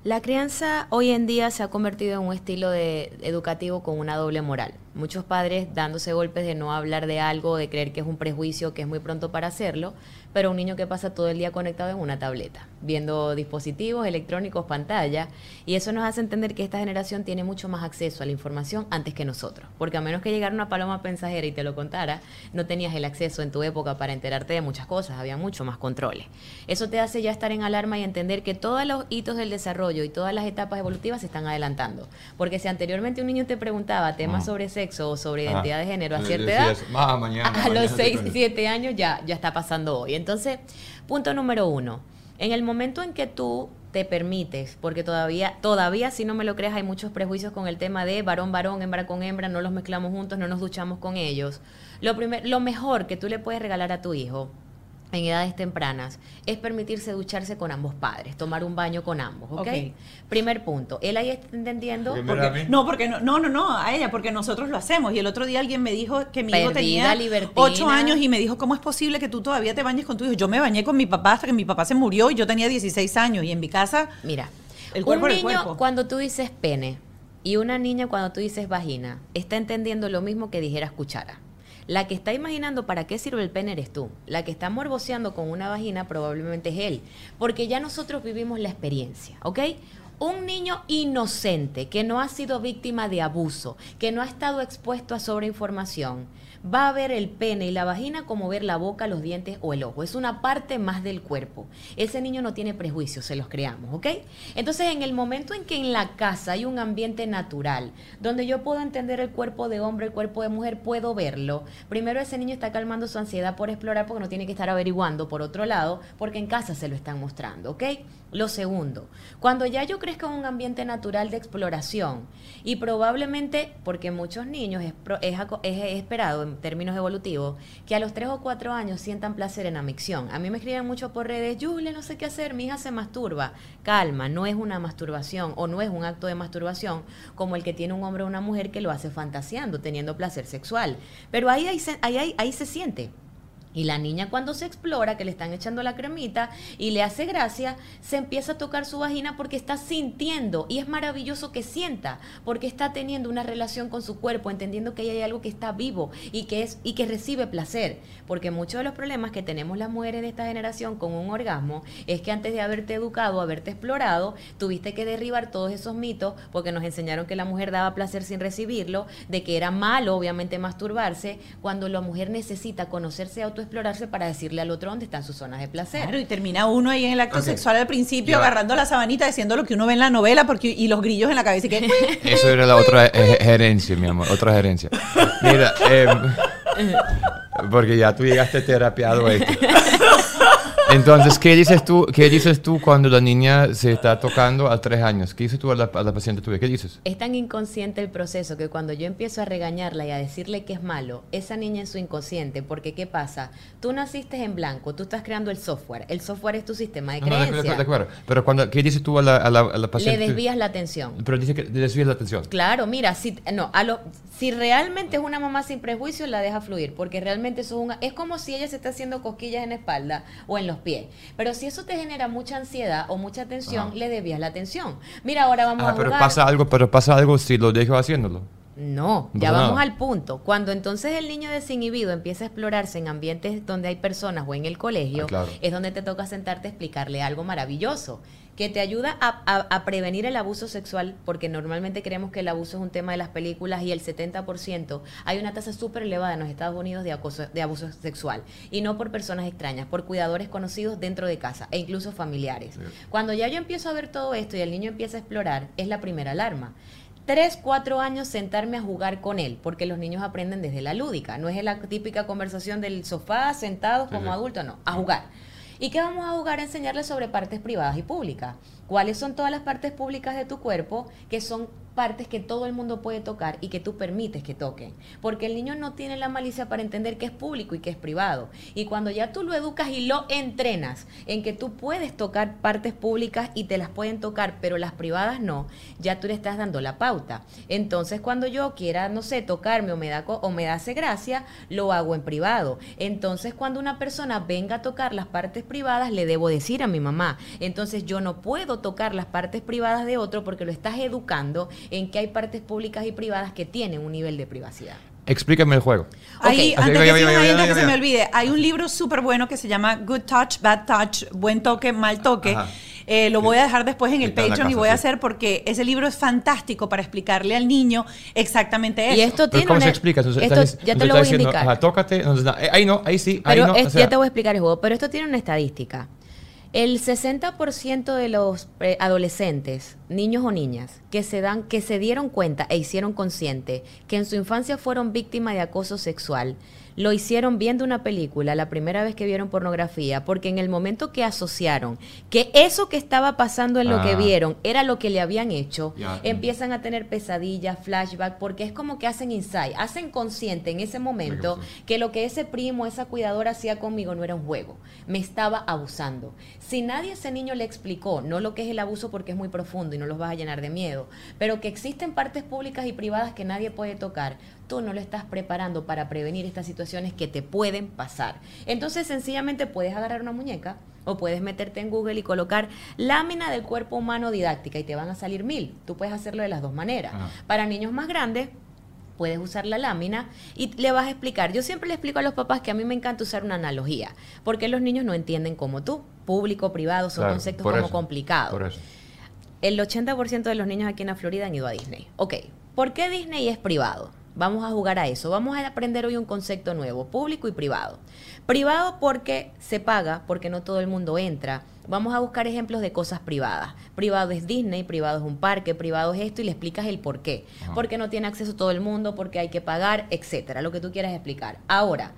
La crianza hoy en día se ha convertido en un estilo de, educativo con una doble moral. Muchos padres dándose golpes de no hablar de algo, de creer que es un prejuicio, que es muy pronto para hacerlo, pero un niño que pasa todo el día conectado en una tableta, viendo dispositivos electrónicos, pantalla, y eso nos hace entender que esta generación tiene mucho más acceso a la información antes que nosotros, porque a menos que llegara una paloma mensajera y te lo contara, no tenías el acceso en tu época para enterarte de muchas cosas, había mucho más controles. Eso te hace ya estar en alarma y entender que todos los hitos del desarrollo y todas las etapas evolutivas se están adelantando, porque si anteriormente un niño te preguntaba temas sobre sexo o sobre identidad de género a cierta edad, "Ah, mañana, a mañana los te 6, cuento". 7 años ya, ya está pasando hoy. Entonces, punto número uno, en el momento en que tú te permites, porque todavía, todavía si no me lo creas, hay muchos prejuicios con el tema de varón, varón, hembra con hembra, no los mezclamos juntos, no nos duchamos con ellos. Lo, primer, lo mejor que tú le puedes regalar a tu hijo en edades tempranas es permitirse ducharse con ambos padres, tomar un baño con ambos, ¿ok? Primer punto. Él ahí está entendiendo... Porque Porque- Mira a mí. no, porque no, no, no, no, a ella, porque nosotros lo hacemos. Y el otro día alguien me dijo que mi hijo tenía libertina. ocho años y me dijo, ¿cómo es posible que tú todavía te bañes con tu hijo? Yo me bañé con mi papá hasta que mi papá se murió y yo tenía 16 años y en mi casa... Mira, El cuerpo un el niño cuerpo. cuando tú dices pene y una niña cuando tú dices vagina está entendiendo lo mismo que dijeras cuchara. La que está imaginando para qué sirve el pene eres tú. La que está morboceando con una vagina probablemente es él. Porque ya nosotros vivimos la experiencia, ¿ok? Un niño inocente que no ha sido víctima de abuso, que no ha estado expuesto a sobreinformación, va a ver el pene y la vagina como ver la boca, los dientes o el ojo. Es una parte más del cuerpo. Ese niño no tiene prejuicios, se los creamos, ¿ok? Entonces, en el momento en que en la casa hay un ambiente natural, donde yo puedo entender el cuerpo de hombre, el cuerpo de mujer, puedo verlo. Primero, ese niño está calmando su ansiedad por explorar porque no tiene que estar averiguando por otro lado, porque en casa se lo están mostrando, ¿ok? Lo segundo, cuando ya yo crezca en un ambiente natural de exploración y probablemente, porque muchos niños es, es esperado en términos evolutivos, que a los 3 o 4 años sientan placer en la. A mí me escriben mucho por redes, Julia, no sé qué hacer, mi hija se masturba. Calma, no es una masturbación o no es un acto de masturbación como el que tiene un hombre o una mujer que lo hace fantaseando, teniendo placer sexual. Pero ahí, ahí, ahí, ahí se siente. Y la niña cuando se explora, que le están echando la cremita y le hace gracia, se empieza a tocar su vagina porque está sintiendo. Y es maravilloso que sienta, porque está teniendo una relación con su cuerpo, entendiendo que ahí hay algo que está vivo y que, es, y que recibe placer. Porque muchos de los problemas que tenemos las mujeres de esta generación con un orgasmo es que antes de haberte educado, haberte explorado, tuviste que derribar todos esos mitos porque nos enseñaron que la mujer daba placer sin recibirlo, de que era malo obviamente masturbarse, cuando la mujer necesita conocerse autoexplorarse explorarse para decirle al otro dónde están sus zonas de placer. Claro, y termina uno ahí en el acto sexual al principio, agarrando la sabanita, diciendo lo que uno ve en la novela porque y los grillos en la cabeza y que Eso era la otra gerencia, mi amor, otra gerencia. Mira, em, porque ya tú llegaste terapiado a esto. Entonces, ¿qué dices tú, qué dices tú cuando la niña se está tocando a tres años? ¿Qué dices tú a la, a la paciente tuya? ¿Qué dices? Es tan inconsciente el proceso que cuando yo empiezo a regañarla y a decirle que es malo, esa niña es su inconsciente, porque ¿qué pasa? Tú naciste en blanco, tú estás creando el software, el software es tu sistema de No, no, de, acuerdo, de acuerdo. Pero cuando, ¿qué dices tú a la, a la, a la Le paciente? desvías la atención. Pero dice que le desvías la atención. Claro, mira, si, no, a lo, si realmente es una mamá sin prejuicio, la deja fluir, porque realmente eso es, un, es como si ella se está haciendo cosquillas en la espalda o en los pies. Pero si eso te genera mucha ansiedad o mucha tensión, Ajá. le desvías la atención. Mira, ahora vamos Ah, a pero jugar. pasa algo, pero pasa algo si lo dejo haciéndolo. No, No ya vamos al punto. Cuando entonces el niño desinhibido empieza a explorarse en ambientes donde hay personas o en el colegio, Ah, claro. es donde te toca sentarte a explicarle algo maravilloso que te ayuda a, a- a prevenir el abuso sexual, porque normalmente creemos que el abuso es un tema de las películas y el 70% hay una tasa súper elevada en los Estados Unidos de, acoso, de abuso sexual, y no por personas extrañas, por cuidadores conocidos dentro de casa e incluso familiares. Sí. Cuando ya yo empiezo a ver todo esto y el niño empieza a explorar, es la primera alarma. Tres, cuatro años sentarme a jugar con él, porque los niños aprenden desde la lúdica. No es la típica conversación del sofá, sentados Sí, como sí. adultos, no, a jugar. ¿Y qué vamos a jugar? A enseñarles sobre partes privadas y públicas. ¿Cuáles son todas las partes públicas de tu cuerpo que son partes que todo el mundo puede tocar y que tú permites que toquen? Porque el niño no tiene la malicia para entender qué es público y qué es privado. Y cuando ya tú lo educas y lo entrenas en que tú puedes tocar partes públicas y te las pueden tocar, pero las privadas no, ya tú le estás dando la pauta. Entonces, cuando yo quiera, no sé, tocarme o me da o me hace gracia, lo hago en privado. Entonces, cuando una persona venga a tocar las partes privadas, le debo decir a mi mamá. Entonces, yo no puedo tocar las partes privadas de otro porque lo estás educando en que hay partes públicas y privadas que tienen un nivel de privacidad. Explícame el juego. Ahí, antes que antes que se me olvide, hay un libro súper bueno que se llama Good Touch, Bad Touch, Buen Toque, Mal Toque. Eh, lo voy a dejar después en el Está Patreon y voy a sí. hacer porque ese libro es fantástico para explicarle al niño exactamente eso. Y esto Pero tiene ¿Cómo una- se explica? Entonces, esto ya te lo voy a indicar. ajá, tócate. entonces, ahí no, ahí sí, ahí Pero no. es- o sea, ya te voy a explicar el juego, pero esto tiene una estadística. El 60% de los eh, adolescentes, niños o niñas, que se dan, que se dieron cuenta e hicieron consciente que en su infancia fueron víctimas de acoso sexual, lo hicieron viendo una película la primera vez que vieron pornografía, porque en el momento que asociaron que eso que estaba pasando en lo que Ah. vieron era lo que le habían hecho, empiezan a tener pesadillas, flashback, porque es como que hacen insight, hacen consciente en ese momento pasó? que lo que ese primo, esa cuidadora hacía conmigo no era un juego, me estaba abusando. Si nadie a ese niño le explicó, no lo que es el abuso porque es muy profundo y no los vas a llenar de miedo, pero que existen partes públicas y privadas que nadie puede tocar, tú no lo estás preparando para prevenir estas situaciones que te pueden pasar. Entonces sencillamente puedes agarrar una muñeca o puedes meterte en Google y colocar lámina del cuerpo humano didáctica y te van a salir mil. Tú puedes hacerlo de las dos maneras. Ajá. Para niños más grandes, puedes usar la lámina y le vas a explicar. Yo siempre le explico a los papás que a mí me encanta usar una analogía, porque los niños no entienden como tú. Público, privado, son claro, conceptos como eso, complicados. Por eso. El 80% de los niños aquí en la Florida han ido a Disney. Ok, ¿por qué Disney es privado? Vamos a jugar a eso. Vamos a aprender hoy un concepto nuevo, público y privado. Privado porque se paga, porque no todo el mundo entra. Vamos a buscar ejemplos de cosas privadas. Privado es Disney, privado es un parque, privado es esto y le explicas el por qué. Ajá. Porque no tiene acceso todo el mundo, porque hay que pagar, etcétera, lo que tú quieras explicar. Ahora,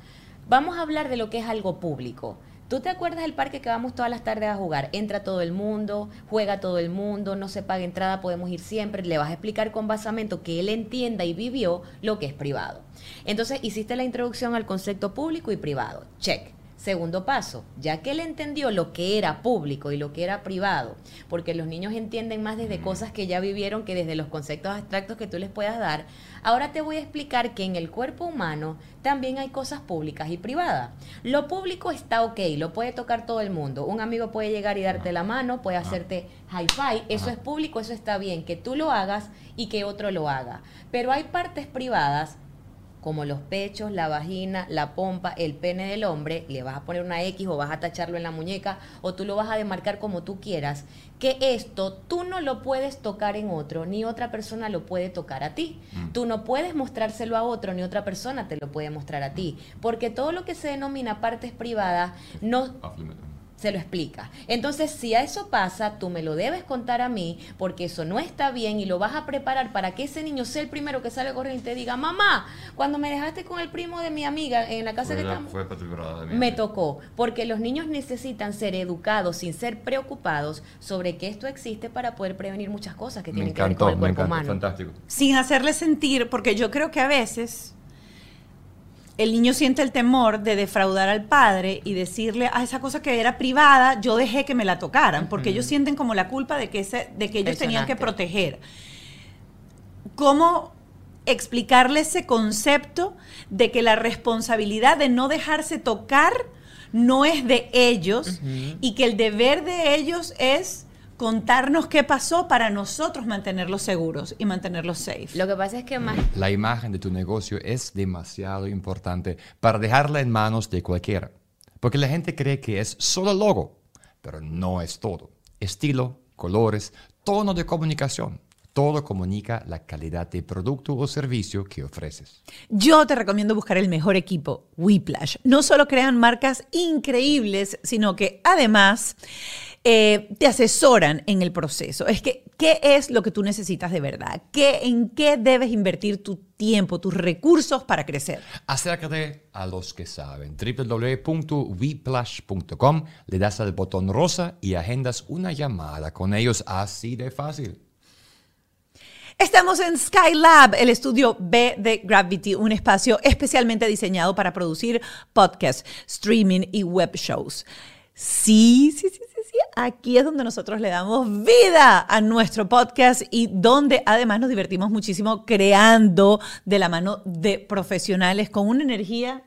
vamos a hablar de lo que es algo público. ¿Tú te acuerdas del parque que vamos todas las tardes a jugar? Entra todo el mundo, juega todo el mundo, no se paga entrada, podemos ir siempre. Le vas a explicar con basamento que él entienda y vivió lo que es privado. Entonces, hiciste la introducción al concepto público y privado. Check. Segundo paso, ya que él entendió lo que era público y lo que era privado, porque los niños entienden más desde cosas que ya vivieron que desde los conceptos abstractos que tú les puedas dar, ahora te voy a explicar que en el cuerpo humano también hay cosas públicas y privadas. Lo público está ok, lo puede tocar todo el mundo. Un amigo puede llegar y darte la mano, puede hacerte hi-fi, eso es público, eso está bien, que tú lo hagas y que otro lo haga. Pero hay partes privadas como los pechos, la vagina, la pompa, el pene del hombre, le vas a poner una X o vas a tacharlo en la muñeca o tú lo vas a demarcar como tú quieras, que esto tú no lo puedes tocar en otro, ni otra persona lo puede tocar a ti. Mm. Tú no puedes mostrárselo a otro, ni otra persona te lo puede mostrar a ti, porque todo lo que se denomina partes privadas no. Se lo explica. Entonces, si a eso pasa, tú me lo debes contar a mí, porque eso no está bien y lo vas a preparar para que ese niño sea el primero que sale corriendo y te diga, mamá, cuando me dejaste con el primo de mi amiga en la casa Fue, que la- estamos... fue de. Me tocó, porque los niños necesitan ser educados sin ser preocupados sobre que esto existe para poder prevenir muchas cosas que Me tienen que ver encantó, con el me encantó, humano. fantástico. sin hacerle sentir, porque yo creo que a veces el niño siente el temor de defraudar al padre y decirle a esa cosa que era privada, yo dejé que me la tocaran, porque ellos sienten como la culpa de que, ese, de que ellos tenían que proteger. ¿Cómo explicarle ese concepto de que la responsabilidad de no dejarse tocar no es de ellos y que el deber de ellos es contarnos qué pasó para nosotros mantenerlos seguros y mantenerlos safe? Lo que pasa es que más La imagen de tu negocio es demasiado importante para dejarla en manos de cualquiera. Porque la gente cree que es solo logo, pero no es todo. Estilo, colores, tono de comunicación. Todo comunica la calidad de producto o servicio que ofreces. Yo te recomiendo buscar el mejor equipo, Whiplash. No solo crean marcas increíbles, sino que además eh, te asesoran en el proceso. Es que, ¿qué es lo que tú necesitas de verdad? ¿Qué, ¿En qué debes invertir tu tiempo, tus recursos para crecer? Acércate a los que saben. www.weplash.com, le das al botón rosa y agendas una llamada con ellos así de fácil. Estamos en Skylab, el estudio B de Gravity, un espacio especialmente diseñado para producir podcasts, streaming y web shows. Sí, sí, sí, Aquí es donde nosotros le damos vida a nuestro podcast y donde además nos divertimos muchísimo creando de la mano de profesionales con una energía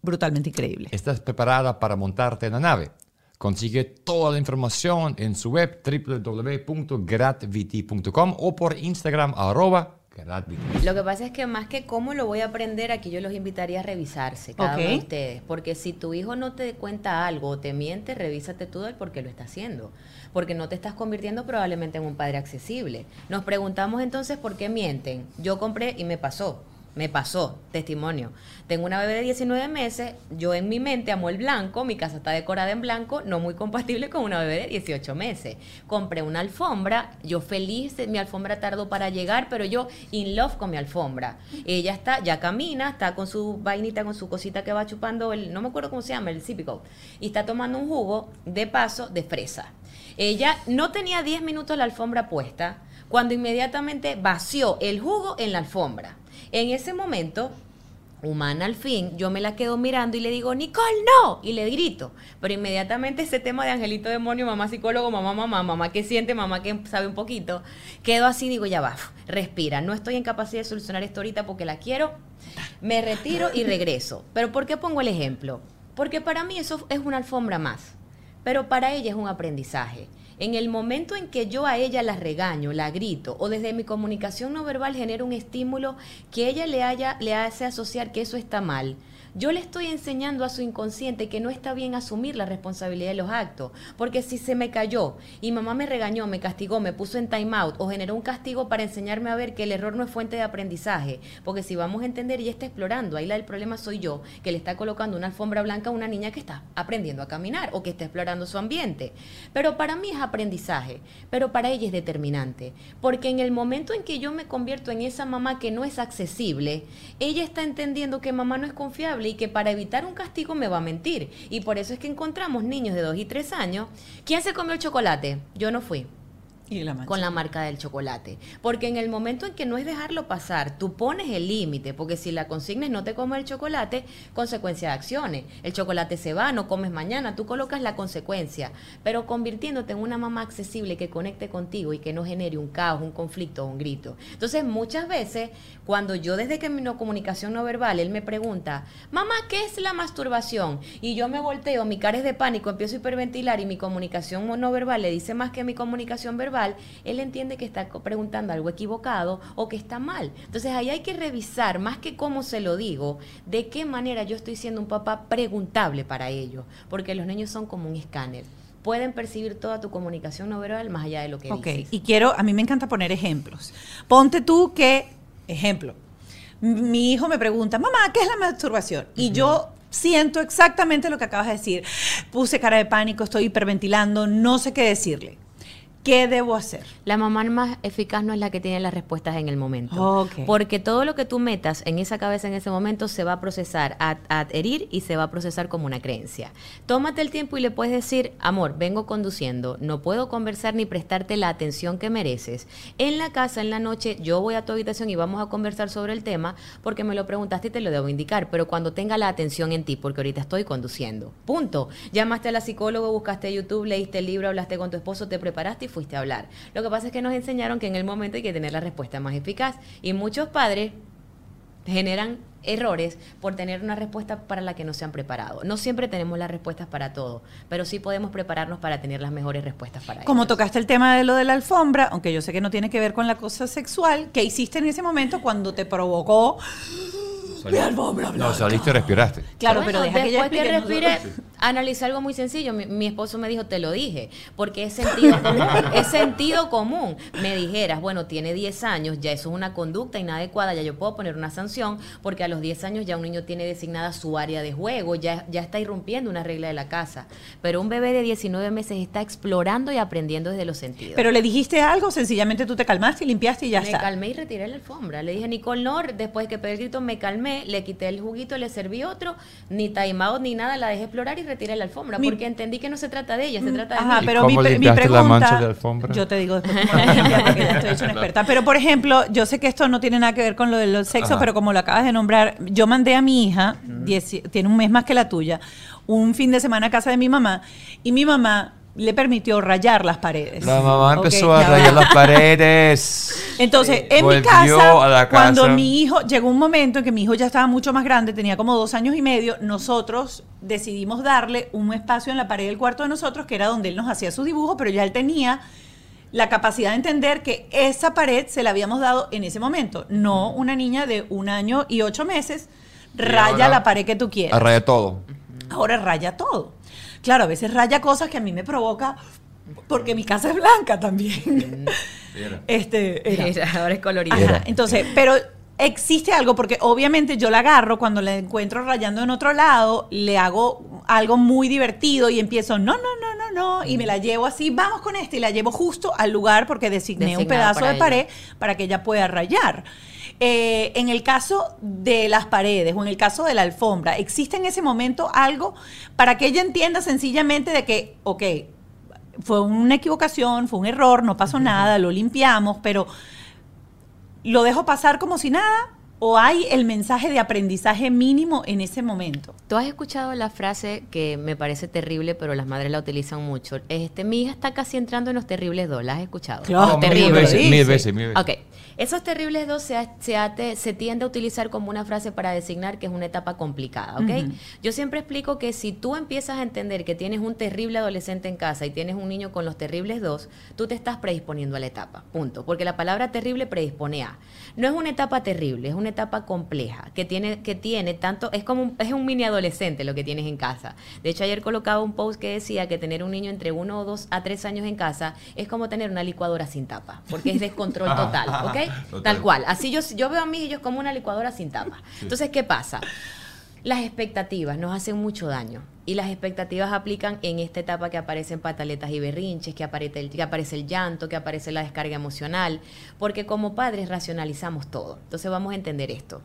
brutalmente increíble. ¿Estás preparada para montarte en la nave? Consigue toda la información en su web www.gratvt.com o por Instagram Lo que pasa es que más que cómo lo voy a aprender, aquí yo los invitaría a revisarse, cada uno de ustedes. Porque si tu hijo no te cuenta algo o te miente, revísate tú el por qué lo está haciendo. Porque no te estás convirtiendo probablemente en un padre accesible. Nos preguntamos entonces por qué mienten. Yo compré y me pasó. Me pasó, testimonio. Tengo una bebé de 19 meses, yo en mi mente amo el blanco, mi casa está decorada en blanco, no muy compatible con una bebé de 18 meses. Compré una alfombra, yo feliz, mi alfombra tardó para llegar, pero yo in love con mi alfombra. Ella está, ya camina, está con su vainita, con su cosita que va chupando, el, no me acuerdo cómo se llama, el Zipico, y está tomando un jugo de paso de fresa. Ella no tenía 10 minutos la alfombra puesta cuando inmediatamente vació el jugo en la alfombra. En ese momento, humana al fin, yo me la quedo mirando y le digo, Nicole, no, y le grito. Pero inmediatamente ese tema de angelito demonio, mamá psicólogo, mamá, mamá, mamá que siente, mamá que sabe un poquito, quedo así, digo, ya va, respira, no estoy en capacidad de solucionar esto ahorita porque la quiero, me retiro y regreso. Pero ¿por qué pongo el ejemplo? Porque para mí eso es una alfombra más, pero para ella es un aprendizaje. En el momento en que yo a ella la regaño, la grito, o desde mi comunicación no verbal genero un estímulo que ella le, haya, le hace asociar que eso está mal, yo le estoy enseñando a su inconsciente que no está bien asumir la responsabilidad de los actos. Porque si se me cayó y mamá me regañó, me castigó, me puso en time out o generó un castigo para enseñarme a ver que el error no es fuente de aprendizaje. Porque si vamos a entender, ella está explorando. Ahí la del problema soy yo, que le está colocando una alfombra blanca a una niña que está aprendiendo a caminar o que está explorando su ambiente. Pero para mí es aprendizaje, pero para ella es determinante. Porque en el momento en que yo me convierto en esa mamá que no es accesible, ella está entendiendo que mamá no es confiable y que para evitar un castigo me va a mentir. Y por eso es que encontramos niños de 2 y 3 años. ¿Quién se comió el chocolate? Yo no fui Con la marca del chocolate. Porque en el momento en que no es dejarlo pasar, tú pones el límite, porque si la consignes no te comes el chocolate, consecuencia de acciones. El chocolate se va, no comes mañana, tú colocas la consecuencia, pero convirtiéndote en una mamá accesible que conecte contigo y que no genere un caos, un conflicto o un grito. Entonces, muchas veces, cuando yo desde que mi no comunicación no verbal, él me pregunta, mamá, ¿qué es la masturbación? Y yo me volteo, mi cara es de pánico, empiezo a hiperventilar y mi comunicación no verbal le dice más que mi comunicación verbal, verbal, él entiende que está preguntando algo equivocado o que está mal. Entonces ahí hay que revisar, más que cómo se lo digo, de qué manera yo estoy siendo un papá preguntable para ellos, porque los niños son como un escáner. Pueden percibir toda tu comunicación no verbal más allá de lo que Ok, dices. y quiero, a mí me encanta poner ejemplos. Ponte tú que, ejemplo, mi hijo me pregunta, mamá, ¿qué es la masturbación? Y yo siento exactamente lo que acabas de decir. Puse cara de pánico, estoy hiperventilando, no sé qué decirle. ¿Qué debo hacer? La mamá más eficaz no es la que tiene las respuestas en el momento. Porque todo lo que tú metas en esa cabeza en ese momento se va a procesar, a, a adherir y se va a procesar como una creencia. Tómate el tiempo y le puedes decir, amor, vengo conduciendo, no puedo conversar ni prestarte la atención que mereces. En la casa, en la noche, yo voy a tu habitación y vamos a conversar sobre el tema porque me lo preguntaste y te lo debo indicar, pero cuando tenga la atención en ti, porque ahorita estoy conduciendo. Punto. Llamaste a la psicóloga, buscaste YouTube, leíste el libro, hablaste con tu esposo, te preparaste y fuiste a hablar. Lo que pasa es que nos enseñaron que en el momento hay que tener la respuesta más eficaz y muchos padres generan errores por tener una respuesta para la que no se han preparado. No siempre tenemos las respuestas para todo, pero sí podemos prepararnos para tener las mejores respuestas para Como ellos. tocaste el tema de lo de la alfombra, aunque yo sé que no tiene que ver con la cosa sexual, ¿qué hiciste en ese momento cuando te provocó? No, saliste y respiraste. Claro, Bueno, pero deja que ella después que explique, respire, analiza algo muy sencillo. Mi, mi esposo me dijo, te lo dije, porque es sentido común. es sentido común. Me dijeras, bueno, tiene 10 años, ya eso es una conducta inadecuada, ya yo puedo poner una sanción, porque a los 10 años ya un niño tiene designada su área de juego, ya, ya está irrumpiendo una regla de la casa. Pero un bebé de 19 meses está explorando y aprendiendo desde los sentidos. Pero le dijiste algo, sencillamente tú te calmaste y limpiaste y ya me está. calmé y retiré la alfombra. Le dije, Nicole, no, después que pegué el grito, me calmé, le quité el juguito, le serví otro, ni out ni nada, la dejé explorar y retiré la alfombra, Mi- porque entendí que no se trata de ella, se trata de Ajá, mí. ¿Y pero cómo mi, mi limpiaste la pregunta, mancha de alfombra? yo te digo después porque ya estoy una experta. Pero por ejemplo, yo sé que esto no tiene nada que ver con lo del sexo, Ajá. pero como lo acabas de nombrar, yo mandé a mi hija, dieci- tiene un mes más que la tuya, un fin de semana a casa de mi mamá y mi mamá le permitió rayar las paredes. La mamá empezó a rayar las paredes. Entonces, en mi casa, cuando mi hijo, llegó un momento en que mi hijo ya estaba mucho más grande, tenía como dos años y medio, nosotros decidimos darle un espacio en la pared del cuarto de nosotros, que era donde él nos hacía sus dibujos, pero ya él tenía la capacidad de entender que esa pared se la habíamos dado en ese momento, no una niña de un año y ocho meses, raya la pared que tú quieras. A rayar todo. Ahora raya todo. Claro, a veces raya cosas que a mí me provoca, porque mi casa es blanca también. este, era. Ahora es colorido. Ajá, entonces, pero existe algo, porque obviamente yo la agarro cuando la encuentro rayando en otro lado, le hago algo muy divertido y empiezo, no, no, no, no, no, y me la llevo así, vamos con este, y la llevo justo al lugar porque designé un pedazo de ella. pared para que ella pueda rayar. Eh, en el caso de las paredes o en el caso de la alfombra, ¿existe en ese momento algo para que ella entienda sencillamente de que, ok, fue una equivocación, fue un error, no pasó nada, lo limpiamos, pero ¿lo dejo pasar como si nada? ¿O hay el mensaje de aprendizaje mínimo en ese momento? Tú has escuchado la frase que me parece terrible, pero las madres la utilizan mucho. Este, mi hija está casi entrando en los terribles dos. ¿La has escuchado? Claro, Oh, mil terrible, veces, dice. mil veces, mil veces. Ok. Esos terribles dos se, ha- se, ate- se tiende a utilizar como una frase para designar que es una etapa complicada, ¿ok? Yo siempre explico que si tú empiezas a entender que tienes un terrible adolescente en casa y tienes un niño con los terribles dos, tú te estás predisponiendo a la etapa, punto. Porque la palabra terrible predispone a. No es una etapa terrible, es una etapa compleja, que tiene, que tiene tanto, es como un, es un mini adolescente lo que tienes en casa. De hecho, ayer colocaba un post que decía que tener un niño entre uno o dos a tres años en casa es como tener una licuadora sin tapa, porque es descontrol total, ¿ok? Total. Tal cual. Así yo, yo veo a mis hijos como una licuadora sin tapa. Entonces, ¿qué pasa? Las expectativas nos hacen mucho daño y las expectativas aplican en esta etapa que aparecen pataletas y berrinches, que aparece, el, que aparece el llanto, que aparece la descarga emocional, porque como padres racionalizamos todo. Entonces vamos a entender esto.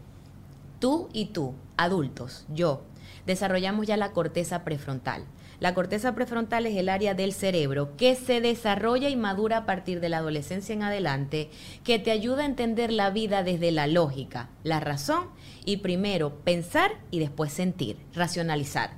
Tú y tú, adultos, yo, desarrollamos ya la corteza prefrontal. La corteza prefrontal es el área del cerebro que se desarrolla y madura a partir de la adolescencia en adelante, que te ayuda a entender la vida desde la lógica, la razón y primero pensar y después sentir, racionalizar.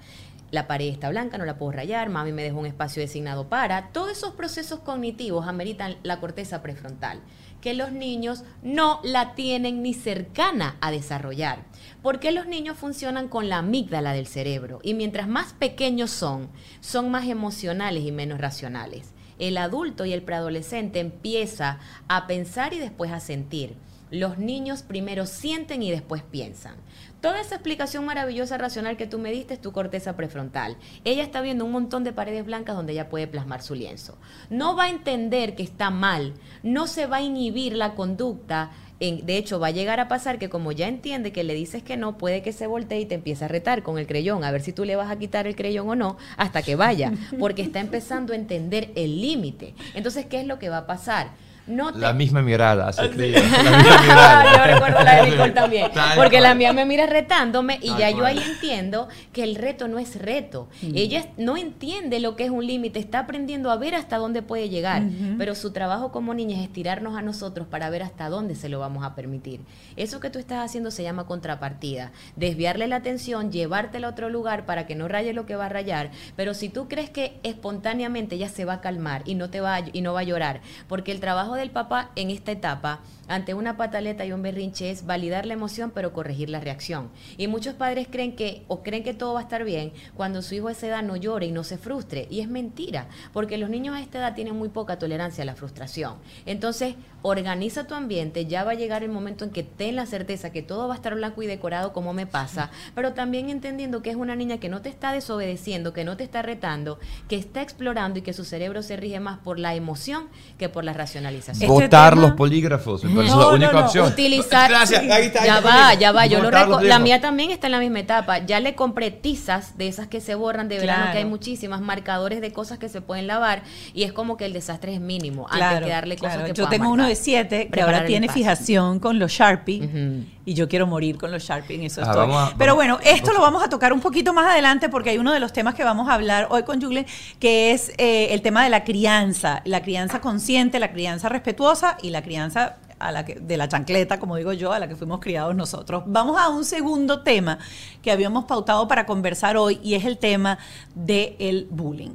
La pared está blanca, no la puedo rayar, mami me dejó un espacio designado para. Todos esos procesos cognitivos ameritan la corteza prefrontal, que los niños no la tienen ni cercana a desarrollar. Porque los niños funcionan con la amígdala del cerebro y mientras más pequeños son, son más emocionales y menos racionales. El adulto y el preadolescente empieza a pensar y después a sentir. Los niños primero sienten y después piensan. Toda esa explicación maravillosa racional que tú me diste es tu corteza prefrontal. Ella está viendo un montón de paredes blancas donde ella puede plasmar su lienzo. No va a entender que está mal, no se va a inhibir la conducta. En- de hecho, va a llegar a pasar que como ya entiende que le dices que no, puede que se voltee y te empiece a retar con el creyón, a ver si tú le vas a quitar el creyón o no, hasta que vaya, porque está empezando a entender el límite. Entonces, ¿qué es lo que va a pasar? No te- La misma mirada, hace crío. La misma mirada. yo recuerdo la de Nicole también. Porque la mía me mira retándome y ya yo ahí entiendo que el reto no es reto. Ella es- no entiende lo que es un límite, está aprendiendo a ver hasta dónde puede llegar. Pero su trabajo como niña es estirarnos a nosotros para ver hasta dónde se lo vamos a permitir. Eso que tú estás haciendo se llama contrapartida. Desviarle la atención, llevártela a otro lugar para que no raye lo que va a rayar. Pero si tú crees que espontáneamente ella se va a calmar y no te va a- y no va a llorar, porque el trabajo del papá en esta etapa ante una pataleta y un berrinche es validar la emoción pero corregir la reacción. Y muchos padres creen que o creen que todo va a estar bien cuando su hijo a esa edad no llore y no se frustre. Y es mentira, porque los niños a esta edad tienen muy poca tolerancia a la frustración. Entonces, organiza tu ambiente, ya va a llegar el momento en que ten la certeza que todo va a estar blanco y decorado como me pasa, pero también entendiendo que es una niña que no te está desobedeciendo, que no te está retando, que está explorando y que su cerebro se rige más por la emoción que por la racionalización. Este Votar tema- los polígrafos, me parece No, la no, única no, opción. Utilizar. Gracias, ahí está, ahí ya está va, ya va. Yo lo reco- La mía también está en la misma etapa. Ya le compré tizas de esas que se borran de verano, Claro. que hay muchísimas, marcadores de cosas que se pueden lavar. Y es como que el desastre es mínimo antes Claro, que darle cosas claro. que Yo tengo uno marcar. de siete que Preparar ahora tiene fijación con los Sharpie Ujú. Y yo quiero morir con los Sharpie eso Ah, estoy. vamos a- Pero vamos- bueno, esto lo vamos a tocar un poquito más adelante porque hay uno de los temas que vamos a hablar hoy con Julen que es eh, el tema de la crianza, la crianza consciente, la crianza respetuosa y la crianza a la que, de la chancleta, como digo yo, a la que fuimos criados nosotros. Vamos a un segundo tema que habíamos pautado para conversar hoy y es el tema del bullying.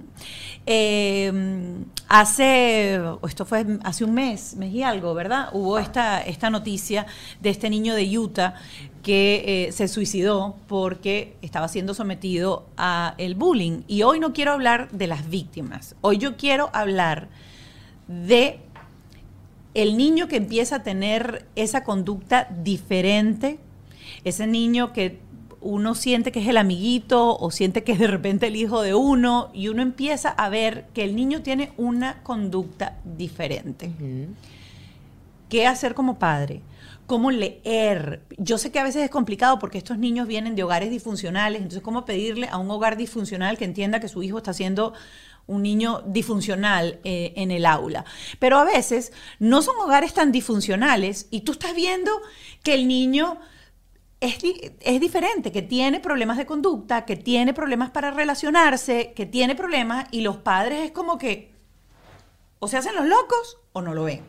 Eh, hace, esto fue hace un mes, mes y algo, ¿verdad? Hubo esta, esta noticia de este niño de Utah que eh, se suicidó porque estaba siendo sometido a el bullying. Y hoy no quiero hablar de las víctimas. Hoy yo quiero hablar de el niño que empieza a tener esa conducta diferente, ese niño que uno siente que es el amiguito o siente que es de repente el hijo de uno y uno empieza a ver que el niño tiene una conducta diferente. ¿Qué hacer como padre? ¿Cómo leer? Yo sé que a veces es complicado porque estos niños vienen de hogares disfuncionales, entonces ¿cómo pedirle a un hogar disfuncional que entienda que su hijo está siendo un niño disfuncional eh, en el aula? Pero a veces no son hogares tan disfuncionales y tú estás viendo que el niño es, es diferente, que tiene problemas de conducta, que tiene problemas para relacionarse, que tiene problemas y los padres es como que o se hacen los locos o no lo ven.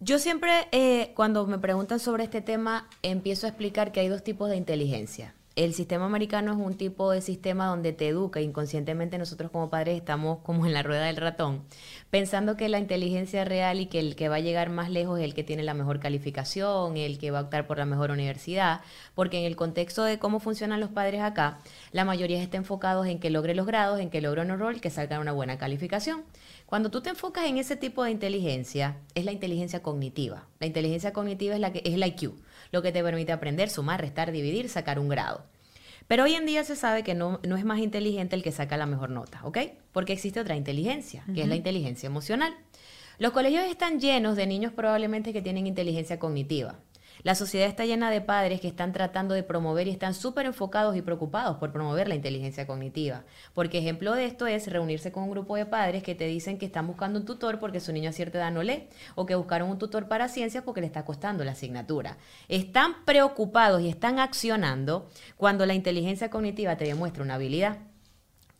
Yo siempre, eh, cuando me preguntan sobre este tema, empiezo a explicar que hay dos tipos de inteligencia. El sistema americano es un tipo de sistema donde te educa, inconscientemente nosotros como padres estamos como en la rueda del ratón, pensando que la inteligencia real y que el que va a llegar más lejos es el que tiene la mejor calificación, el que va a optar por la mejor universidad, porque en el contexto de cómo funcionan los padres acá, la mayoría está enfocados en que logre los grados, en que logre un rol, que salga una buena calificación. Cuando tú te enfocas en ese tipo de inteligencia, es la inteligencia cognitiva. La inteligencia cognitiva es la que es el IQ, lo que te permite aprender, sumar, restar, dividir, sacar un grado. Pero hoy en día se sabe que no, no es más inteligente el que saca la mejor nota, ¿ok? Porque existe otra inteligencia, que es la inteligencia emocional. Los colegios están llenos de niños probablemente que tienen inteligencia cognitiva. La sociedad está llena de padres que están tratando de promover y están súper enfocados y preocupados por promover la inteligencia cognitiva. Porque ejemplo de esto es reunirse con un grupo de padres que te dicen que están buscando un tutor porque su niño a cierta edad no lee, o que buscaron un tutor para ciencias porque le está costando la asignatura. Están preocupados y están accionando cuando la inteligencia cognitiva te demuestra una habilidad.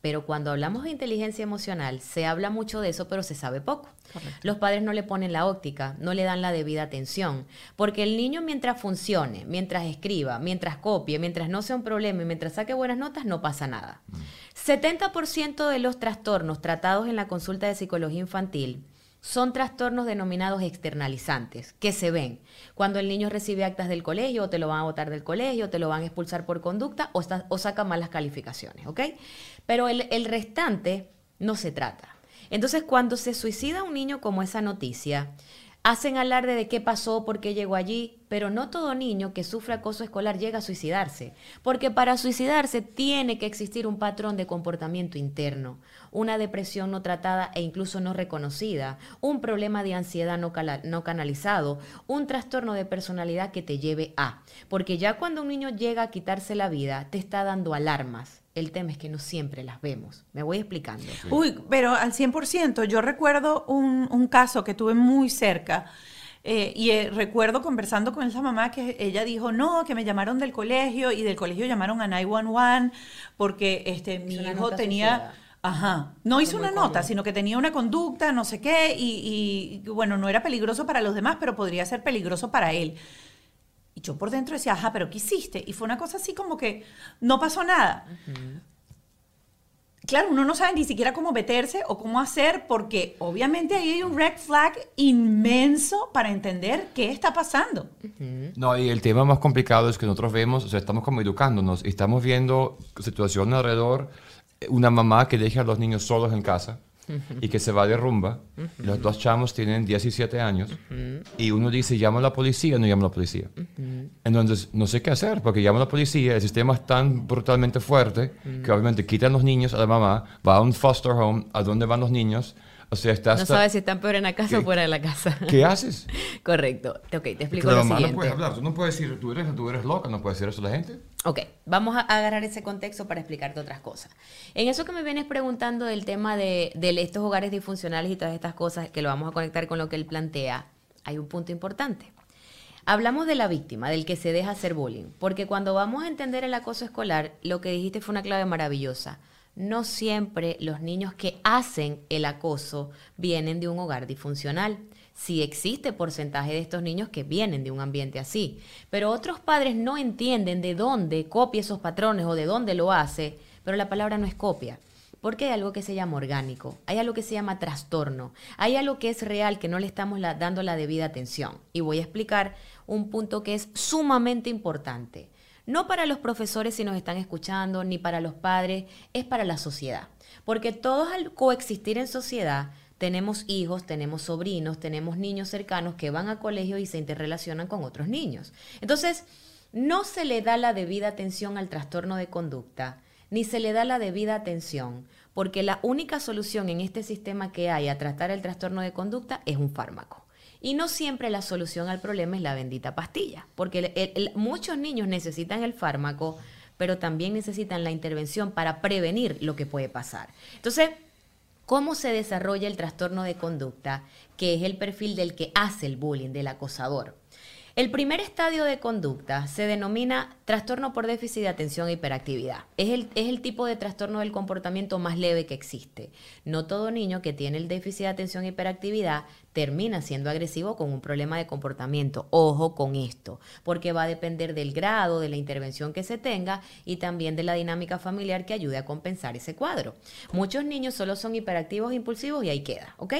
Pero cuando hablamos de inteligencia emocional, se habla mucho de eso, pero se sabe poco. Los padres no le ponen la óptica, no le dan la debida atención, porque el niño mientras funcione, mientras escriba, mientras copie, mientras no sea un problema y mientras saque buenas notas, no pasa nada. 70% de los trastornos tratados en la consulta de psicología infantil son trastornos denominados externalizantes, que se ven cuando el niño recibe actas del colegio, o te lo van a botar del colegio, o te lo van a expulsar por conducta, o, está- o saca malas calificaciones, ¿ok? Pero el, restante no se trata. Entonces, cuando se suicida un niño como esa noticia, hacen alarde de qué pasó, por qué llegó allí, pero no todo niño que sufre acoso escolar llega a suicidarse, porque para suicidarse tiene que existir un patrón de comportamiento interno, una depresión no tratada e incluso no reconocida, un problema de ansiedad no canalizado, un trastorno de personalidad que te lleve a, porque ya cuando un niño llega a quitarse la vida, te está dando alarmas. El tema es que no siempre las vemos. Me voy explicando. Uy, pero al 100%, yo recuerdo un, un caso que tuve muy cerca. eh, y eh, recuerdo conversando con esa mamá que ella dijo, no, que me llamaron del colegio y del colegio llamaron a 911 porque este, mi hijo tenía... suicida. Ajá, no hizo una nota, sino que tenía una conducta, no sé qué, y, y, bueno, no era peligroso para los demás, pero podría ser peligroso para él. Yo por dentro decía, ajá, pero ¿qué hiciste? Y fue una cosa así como que no pasó nada. Claro, uno no sabe ni siquiera cómo meterse o cómo hacer, porque obviamente ahí hay un red flag inmenso para entender qué está pasando. No, y el tema más complicado es que nosotros vemos, o sea, estamos como educándonos y estamos viendo situaciones alrededor, eh, una mamá que deja a los niños solos en casa y que se va de rumba, y los dos chamos tienen 17 años, y uno dice, llama a la policía, no llama a la policía. Entonces, no sé qué hacer, porque llama a la policía, el sistema es tan brutalmente fuerte que obviamente quitan los niños a la mamá, va a un foster home, ¿a dónde van los niños? O sea, está No sabes si están peor en la casa o fuera de la casa. ¿Qué haces? Correcto. Ok, te explico la lo mamá no siguiente. puede hablar, tú no puedes decir, tú eres, tú eres loca, no puedes decir eso a la gente. Ok, vamos a agarrar ese contexto para explicarte otras cosas. En eso que me vienes preguntando del tema de, de estos hogares disfuncionales y todas estas cosas, que lo vamos a conectar con lo que él plantea, hay un punto importante. Hablamos de la víctima, del que se deja hacer bullying, porque cuando vamos a entender el acoso escolar, lo que dijiste fue una clave maravillosa. No siempre los niños que hacen el acoso vienen de un hogar disfuncional. Sí existe porcentaje de estos niños que vienen de un ambiente así, pero otros padres no entienden de dónde copia esos patrones o de dónde lo hace, pero la palabra no es copia. Porque hay algo que se llama orgánico, hay algo que se llama trastorno, hay algo que es real que no le estamos dando la debida atención. Y voy a explicar un punto que es sumamente importante. No para los profesores si nos están escuchando, ni para los padres, es para la sociedad. Porque todos al coexistir en sociedad tenemos hijos, tenemos sobrinos, tenemos niños cercanos que van a colegio y se interrelacionan con otros niños. Entonces, no se le da la debida atención al trastorno de conducta, ni se le da la debida atención, porque la única solución en este sistema que hay a tratar el trastorno de conducta es un fármaco. Y no siempre la solución al problema es la bendita pastilla, porque el- muchos niños necesitan el fármaco, pero también necesitan la intervención para prevenir lo que puede pasar. Entonces, ¿Cómo se desarrolla el trastorno de conducta, que es el perfil del que hace el bullying, del acosador? El primer estadio de conducta se denomina trastorno por déficit de atención e hiperactividad. Es el, es el tipo de trastorno del comportamiento más leve que existe. No todo niño que tiene el déficit de atención e hiperactividad termina siendo agresivo con un problema de comportamiento. Ojo con esto, porque va a depender del grado, de la intervención que se tenga y también de la dinámica familiar que ayude a compensar ese cuadro. Muchos niños solo son hiperactivos e impulsivos y ahí queda, ¿ok?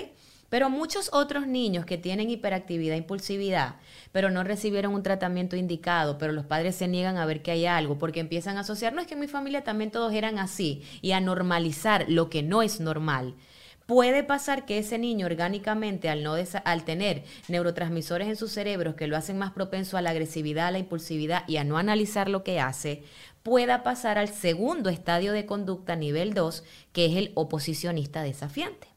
Pero muchos otros niños que tienen hiperactividad impulsividad, pero no recibieron un tratamiento indicado, pero los padres se niegan a ver que hay algo, porque empiezan a asociar, no es que en mi familia también todos eran así, y a normalizar lo que no es normal. Puede pasar que ese niño orgánicamente, al, no al tener neurotransmisores en sus cerebros que lo hacen más propenso a la agresividad, a la impulsividad y a no analizar lo que hace, pueda pasar al segundo estadio de conducta nivel 2, que es el oposicionista desafiante.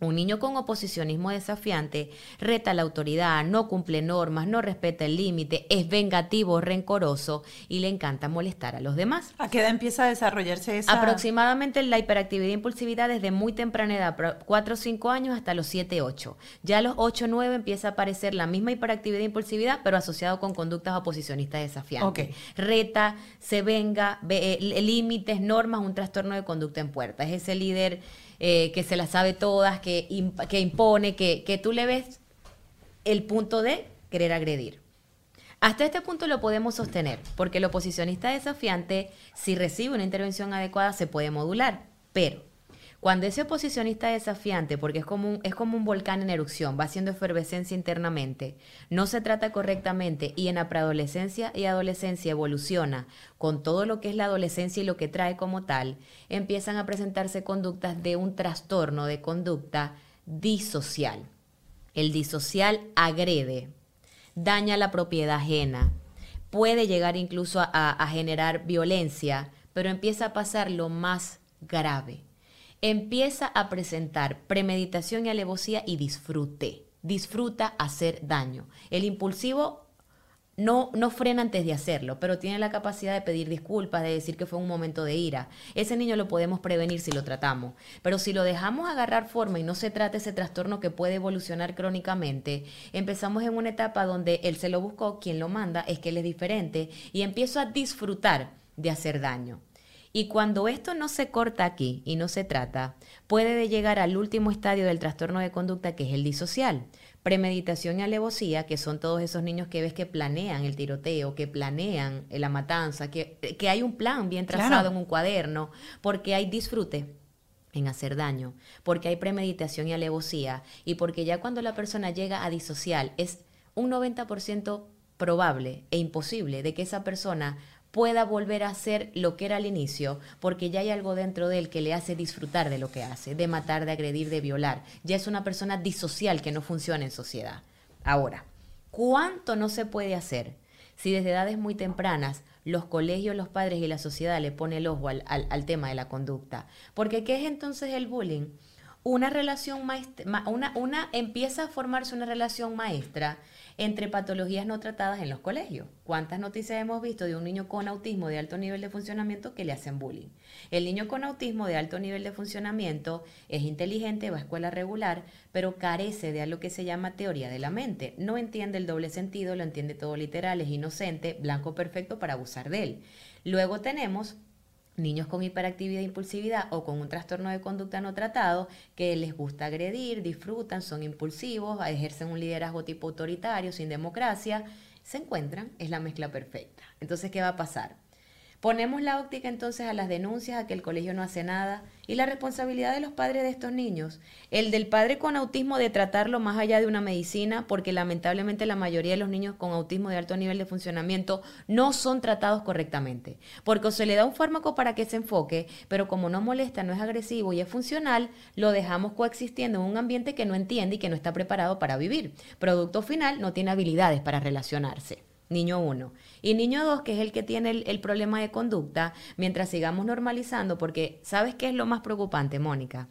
Un niño con oposicionismo desafiante reta a la autoridad, no cumple normas, no respeta el límite, es vengativo, rencoroso y le encanta molestar a los demás. ¿A qué edad empieza a desarrollarse esa? Aproximadamente la hiperactividad e impulsividad desde muy temprana edad, 4 o 5 años hasta los 7, 8. Ya a los 8 o 9 empieza a aparecer la misma hiperactividad e impulsividad, pero asociado con conductas oposicionistas desafiantes. Ok. Reta, se venga, ve- eh, límites, normas, un trastorno de conducta en puerta. Es ese líder eh, que se las sabe todas, que, que impone, que, que tú le ves el punto de querer agredir. Hasta este punto lo podemos sostener, porque el oposicionista desafiante, si recibe una intervención adecuada, se puede modular. Pero Cuando ese oposicionista desafiante, porque es como, un, es como un volcán en erupción, va haciendo efervescencia internamente, no se trata correctamente y en la preadolescencia y adolescencia evoluciona con todo lo que es la adolescencia y lo que trae como tal, empiezan a presentarse conductas de un trastorno de conducta disocial. El disocial agrede, daña la propiedad ajena, puede llegar incluso a, a generar violencia, pero empieza a pasar lo más grave empieza a presentar premeditación y alevosía y disfrute. Disfruta hacer daño. El impulsivo no, no frena antes de hacerlo, pero tiene la capacidad de pedir disculpas, de decir que fue un momento de ira. Ese niño lo podemos prevenir si lo tratamos, pero si lo dejamos agarrar forma y no se trata ese trastorno que puede evolucionar crónicamente, empezamos en una etapa donde él se lo buscó, quien lo manda es que él es diferente y empiezo a disfrutar de hacer daño. Y cuando esto no se corta aquí y no se trata, puede llegar al último estadio del trastorno de conducta que es el disocial. Premeditación y alevosía, que son todos esos niños que ves que planean el tiroteo, que planean la matanza, que, que hay un plan bien trazado en un cuaderno, porque hay disfrute en hacer daño, porque hay premeditación y alevosía, y porque ya cuando la persona llega a disocial es un 90% probable e imposible de que esa persona pueda volver a hacer lo que era al inicio, porque ya hay algo dentro de él que le hace disfrutar de lo que hace, de matar, de agredir, de violar. Ya es una persona disocial que no funciona en sociedad. Ahora, ¿cuánto no se puede hacer si desde edades muy tempranas los colegios, los padres y la sociedad le ponen el ojo al, tema de la conducta? Porque ¿qué es entonces el bullying? Una relación maestra, una empieza a formarse una relación maestra entre patologías no tratadas en los colegios. ¿Cuántas noticias hemos visto de un niño con autismo de alto nivel de funcionamiento que le hacen bullying? El niño con autismo de alto nivel de funcionamiento es inteligente, va a escuela regular, pero carece de algo que se llama teoría de la mente. No entiende el doble sentido, lo entiende todo literal, es inocente, blanco perfecto para abusar de él. Luego tenemos niños con hiperactividad e impulsividad o con un trastorno de conducta no tratado que les gusta agredir, disfrutan, son impulsivos, ejercen un liderazgo tipo autoritario, sin democracia, se encuentran, es la mezcla perfecta. Entonces, ¿qué va a pasar? Ponemos la óptica entonces a las denuncias, a que el colegio no hace nada y la responsabilidad de los padres de estos niños. El del padre con autismo de tratarlo más allá de una medicina, porque lamentablemente la mayoría de los niños con autismo de alto nivel de funcionamiento no son tratados correctamente. Porque se le da un fármaco para que se enfoque, pero como no molesta, no es agresivo y es funcional, lo dejamos coexistiendo en un ambiente que no entiende y que no está preparado para vivir. Producto final, no tiene habilidades para relacionarse niño 1. Y niño 2, que es el que tiene el, problema de conducta, mientras sigamos normalizando, porque ¿sabes qué es lo más preocupante, Mónica?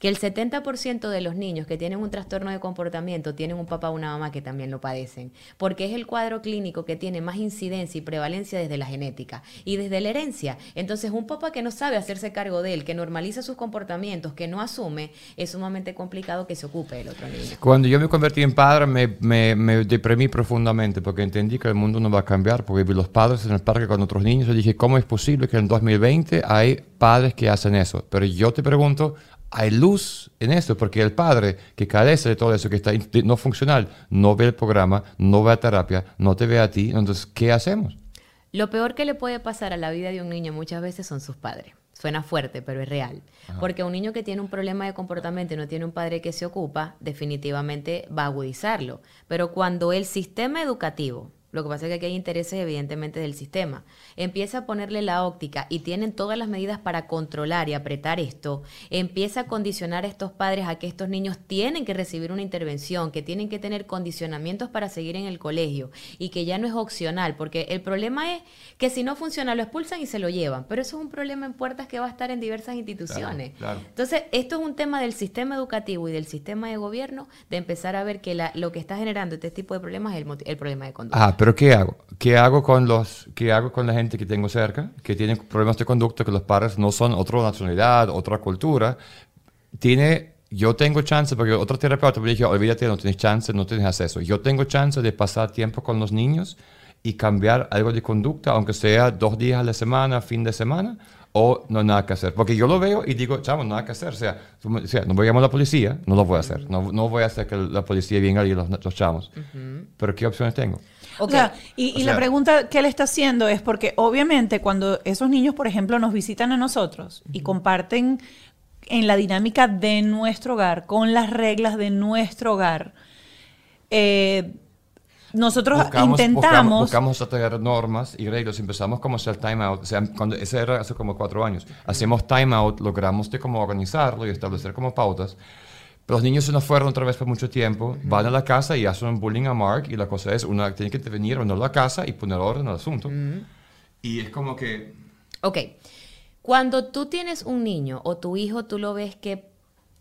Que el 70% de los niños que tienen un trastorno de comportamiento tienen un papá o una mamá que también lo padecen, porque es el cuadro clínico que tiene más incidencia y prevalencia desde la genética y desde la herencia. Entonces, un papá que no sabe hacerse cargo de él, que normaliza sus comportamientos, que no asume, es sumamente complicado que se ocupe del otro niño. Cuando yo me convertí en padre, me, me, me deprimí profundamente porque entendí que el mundo no va a cambiar porque vi los padres en el parque con otros niños y dije, ¿cómo es posible que en 2020 hay padres que hacen eso? Pero yo te pregunto, ¿hay luz en esto? Porque el padre que carece de todo eso, que está no funcional, no ve el programa, no ve a terapia, no te ve a ti, entonces, ¿qué hacemos? Lo peor que le puede pasar a la vida de un niño muchas veces son sus padres. Suena fuerte, pero es real. Porque un niño que tiene un problema de comportamiento y no tiene un padre que se ocupa, definitivamente va a agudizarlo. Pero cuando el sistema educativo lo que pasa es que aquí hay intereses evidentemente del sistema. Empieza a ponerle la óptica y tienen todas las medidas para controlar y apretar esto. Empieza a condicionar a estos padres a que estos niños tienen que recibir una intervención, que tienen que tener condicionamientos para seguir en el colegio y que ya no es opcional, porque el problema es que si no funciona lo expulsan y se lo llevan, pero eso es un problema en puertas que va a estar en diversas instituciones. Entonces, esto es un tema del sistema educativo y del sistema de gobierno de empezar a ver que lo que está generando este tipo de problemas es el, problema de conducta. Pero ¿qué hago? ¿Qué hago con los, qué hago con la gente que tengo cerca, que tiene problemas de conducta, que los padres no son otra nacionalidad, otra cultura? Tiene, yo tengo chance, porque otro terapeuta me dijo, olvídate, no tienes chance, no tienes acceso. Yo tengo chance de pasar tiempo con los niños y cambiar algo de conducta, aunque sea dos días a la semana, fin de semana, o no nada que hacer. Porque yo lo veo y digo, chavo, nada que hacer. O sea, no voy a llamar a la policía, no lo voy a hacer. No, no voy a hacer que la policía venga y los, los chamos. Pero ¿qué opciones tengo? O sea, y, la pregunta que él está haciendo es porque obviamente cuando esos niños, por ejemplo, nos visitan a nosotros y comparten en la dinámica de nuestro hogar, con las reglas de nuestro hogar, eh, nosotros buscamos, intentamos... Buscamos, buscamos traer normas y reglas. Empezamos como hacer time out. O sea, cuando, ese era hace como cuatro años. Hacemos time out, logramos de cómo organizarlo y establecer como pautas. Pero los niños se nos fueron otra vez por mucho tiempo, van a la casa y hacen un bullying a Mark y la cosa es, uno tiene que intervenir o no a la casa y poner orden al asunto. Y es como que... Ok, cuando tú tienes un niño o tu hijo, tú lo ves que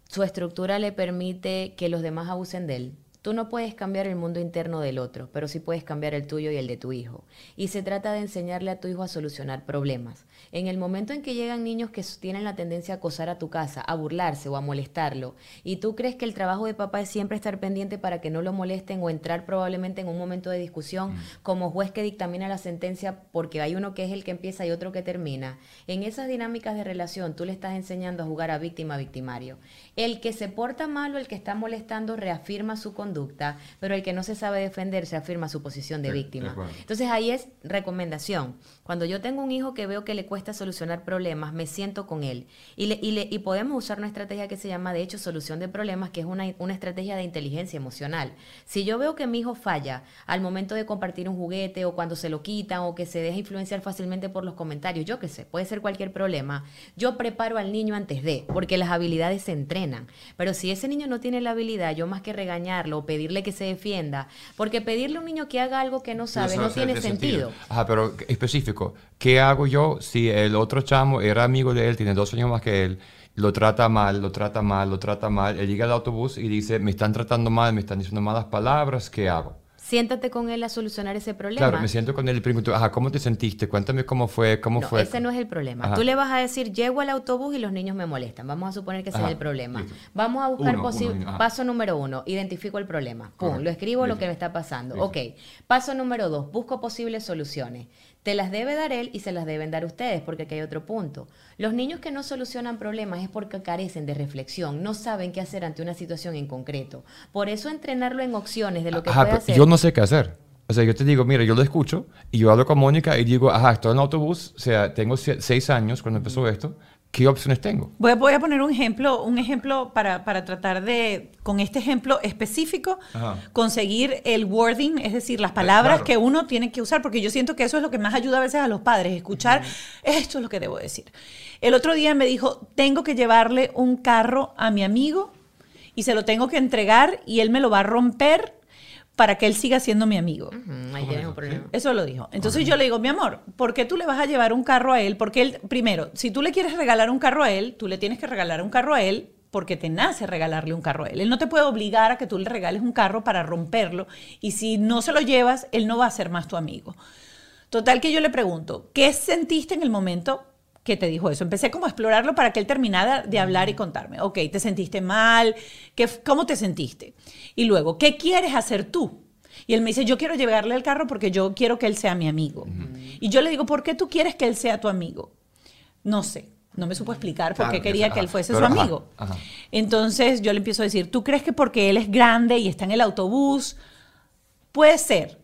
su estructura le permite que los demás abusen de él. Tú no puedes cambiar el mundo interno del otro, pero sí puedes cambiar el tuyo y el de tu hijo. Y se trata de enseñarle a tu hijo a solucionar problemas. En el momento en que llegan niños que tienen la tendencia a acosar a tu casa, a burlarse o a molestarlo, y tú crees que el trabajo de papá es siempre estar pendiente para que no lo molesten o entrar probablemente en un momento de discusión como juez que dictamina la sentencia porque hay uno que es el que empieza y otro que termina, en esas dinámicas de relación tú le estás enseñando a jugar a víctima-victimario. El que se porta mal o el que está molestando reafirma su conducta, pero el que no se sabe defender se afirma su posición de víctima. Entonces ahí es recomendación. Cuando yo tengo un hijo que veo que le cuesta solucionar problemas, me siento con él. Y, le- y, le- y podemos usar una estrategia que se llama, de hecho, solución de problemas, que es una, una estrategia de inteligencia emocional. Si yo veo que mi hijo falla al momento de compartir un juguete o cuando se lo quitan o que se deja influenciar fácilmente por los comentarios, yo qué sé, puede ser cualquier problema, yo preparo al niño antes de, porque las habilidades se entrenan. Pero si ese niño no tiene la habilidad, yo más que regañarlo o pedirle que se defienda, porque pedirle a un niño que haga algo que no sabe no tiene sentido. Ajá, pero específico. ¿Qué hago yo si el otro chamo era amigo de él, tiene dos años más que él, lo trata mal, lo trata mal, lo trata mal? Él llega al autobús y dice, me están tratando mal, me están diciendo malas palabras, ¿qué hago? Siéntate con él a solucionar ese problema. Claro, me siento con él y pregunto, ajá, ¿cómo te sentiste? Cuéntame cómo fue, cómo No, fue. ese no es el problema. Ajá. Tú le vas a decir, llego al autobús y los niños me molestan. Vamos a suponer que ese Ajá, es el problema. listo. Vamos a buscar Uno, posi- uno, ajá. paso número uno, identifico el problema. Pum, Correcto, lo escribo lo que me está pasando. Listo. Ok, paso número dos, busco posibles soluciones. Te las debe dar él y se las deben dar ustedes, porque aquí hay otro punto. Los niños que no solucionan problemas es porque carecen de reflexión, no saben qué hacer ante una situación en concreto. Por eso entrenarlo en opciones de lo que Ajá, puede hacer. yo no sé qué hacer. O sea, yo te digo, mira, yo lo escucho y yo hablo con Mónica y digo, ajá, estoy en el autobús, o sea, tengo seis años cuando empezó esto, ¿qué opciones tengo? Voy a, voy a poner un ejemplo, un ejemplo para, para tratar de, con este ejemplo específico, Ajá. conseguir el wording, es decir, las palabras claro. que uno tiene que usar, porque yo siento que eso es lo que más ayuda a veces a los padres, escuchar, esto es lo que debo decir. El otro día me dijo, tengo que llevarle un carro a mi amigo y se lo tengo que entregar y él me lo va a romper para que él siga siendo mi amigo. Ujú, ahí tienes un problema. Eso lo dijo. Entonces yo le digo, mi amor, ¿por qué tú le vas a llevar un carro a él? Porque él, primero, si tú le quieres regalar un carro a él, tú le tienes que regalar un carro a él porque te nace regalarle un carro a él. Él no te puede obligar a que tú le regales un carro para romperlo y si no se lo llevas, él no va a ser más tu amigo. Total que yo le pregunto, ¿qué sentiste en el momento que te dijo eso? Empecé como a explorarlo para que él terminara de hablar y contarme. Ok, ¿te sentiste mal? ¿Qué, ¿Cómo te sentiste? Y luego, ¿qué quieres hacer tú? Y él me dice, yo quiero llevarle el carro porque yo quiero que él sea mi amigo. Y yo le digo, ¿por qué tú quieres que él sea tu amigo? No sé. No me supo explicar por Claro, qué que quería sea- que él fuese pero su ajá, amigo. ajá. Entonces yo le empiezo a decir, ¿tú crees que porque él es grande y está en el autobús? Puede ser,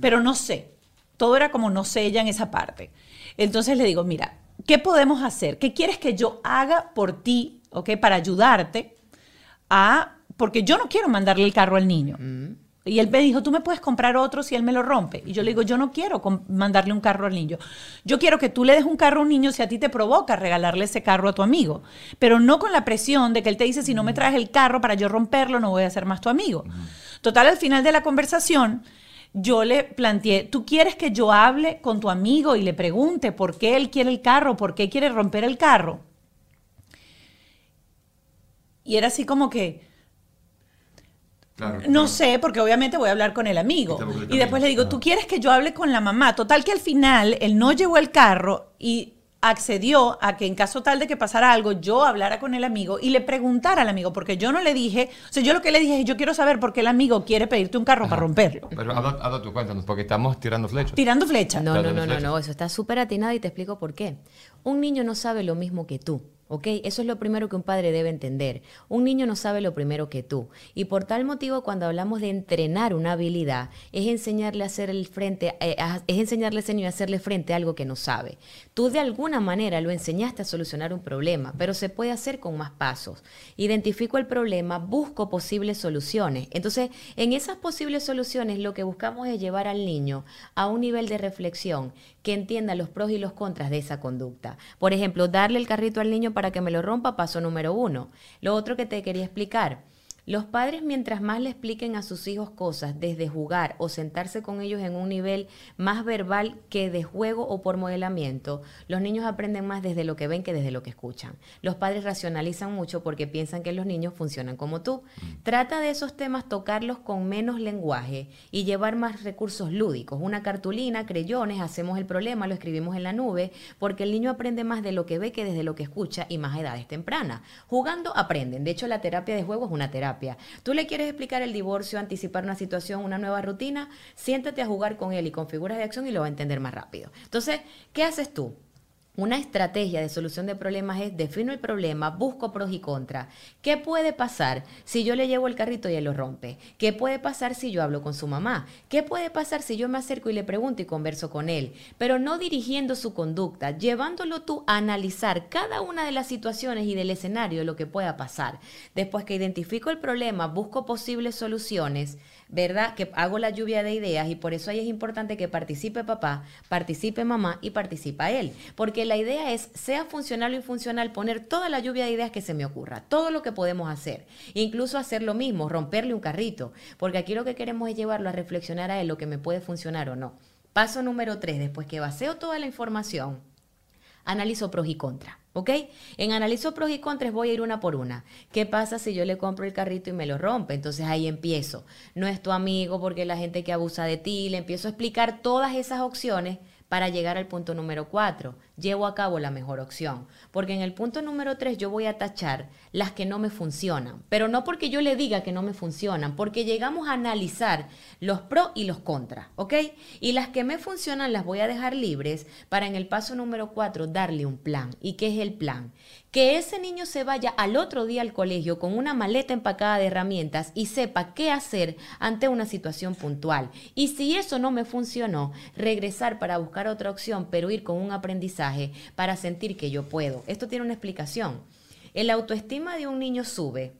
pero no sé. Todo era como no sé ya en esa parte. Entonces le digo, mira, ¿qué podemos hacer? ¿Qué quieres que yo haga por ti, ok, para ayudarte a, porque yo no quiero mandarle el carro al niño. Y él me dijo, tú me puedes comprar otro si él me lo rompe. Y yo le digo, yo no quiero mandarle un carro al niño. Yo quiero que tú le des un carro a un niño si a ti te provoca regalarle ese carro a tu amigo. Pero no con la presión de que él te dice, si no me traes el carro para yo romperlo, no voy a ser más tu amigo. Total, al final de la conversación, yo le planteé, ¿tú quieres que yo hable con tu amigo y le pregunte por qué él quiere el carro, por qué quiere romper el carro? Y era así como que, Claro, no sé, porque obviamente voy a hablar con el amigo. Y después le digo. ¿tú quieres que yo hable con la mamá? Total que al final él no llevó el carro y accedió a que en caso tal de que pasara algo, yo hablara con el amigo y le preguntara al amigo, porque yo no le dije, o sea, yo lo que le dije es, yo quiero saber por qué el amigo quiere pedirte un carro para romperlo. Pero habla tú, cuéntanos, porque estamos tirando flechas. Tirando flecha. No, no, no, no, flechas. no, eso está súper atinado y te explico por qué. Un niño no sabe lo mismo que tú. Eso es lo primero que un padre debe entender. Un niño no sabe lo primero que tú. Y por tal motivo, cuando hablamos de entrenar una habilidad, es enseñarle a hacer el frente, eh, es enseñarle niño a hacerle frente a algo que no sabe. Tú de alguna manera lo enseñaste a solucionar un problema, pero se puede hacer con más pasos. Identifico el problema, busco posibles soluciones. Entonces, en esas posibles soluciones, lo que buscamos es llevar al niño a un nivel de reflexión que entienda los pros y los contras de esa conducta. Por ejemplo, darle el carrito al niño para que me lo rompa, paso número uno. Lo otro que te quería explicar. Los padres, mientras más le expliquen a sus hijos cosas desde jugar o sentarse con ellos en un nivel más verbal que de juego o por modelamiento, los niños aprenden más desde lo que ven que desde lo que escuchan. Los padres racionalizan mucho porque piensan que los niños funcionan como tú. Trata de esos temas tocarlos con menos lenguaje y llevar más recursos lúdicos. Una cartulina, creyones, hacemos el problema, lo escribimos en la nube, porque el niño aprende más de lo que ve que desde lo que escucha y más a edades tempranas. Jugando aprenden. De hecho, la terapia de juego es una terapia. Tú le quieres explicar el divorcio, anticipar una situación, una nueva rutina, siéntate a jugar con él y con figuras de acción y lo va a entender más rápido. Entonces, ¿qué haces tú? Una estrategia de solución de problemas es defino el problema, busco pros y contras. ¿Qué puede pasar si yo le llevo el carrito y él lo rompe? ¿Qué puede pasar si yo hablo con su mamá? ¿Qué puede pasar si yo me acerco y le pregunto y converso con él? Pero no dirigiendo su conducta, llevándolo tú a analizar cada una de las situaciones y del escenario lo que pueda pasar. Después que identifico el problema, busco posibles soluciones. ¿verdad? Que hago la lluvia de ideas y por eso ahí es importante que participe papá, participe mamá y participa él. Porque la idea es, sea funcional o infuncional, poner toda la lluvia de ideas que se me ocurra, todo lo que podemos hacer. Incluso hacer lo mismo, romperle un carrito. Porque aquí lo que queremos es llevarlo a reflexionar a él lo que me puede funcionar o no. Paso número tres, después que baseo toda la información, analizo pros y contras. ¿Ok? En analizo pros y contras voy a ir una por una. ¿Qué pasa si yo le compro el carrito y me lo rompe? Entonces ahí empiezo. No es tu amigo porque la gente que abusa de ti, le empiezo a explicar todas esas opciones para llegar al punto número cuatro. Llevo a cabo la mejor opción. Porque en el punto número tres yo voy a tachar las que no me funcionan. Pero no porque yo le diga que no me funcionan, porque llegamos a analizar los pros y los contras. ¿Ok? Y las que me funcionan las voy a dejar libres para en el paso número cuatro darle un plan. ¿Y qué es el plan? Que ese niño se vaya al otro día al colegio con una maleta empacada de herramientas y sepa qué hacer ante una situación puntual. Y si eso no me funcionó, regresar para buscar otra opción, pero ir con un aprendizaje para sentir que yo puedo. Esto tiene una explicación. El autoestima de un niño sube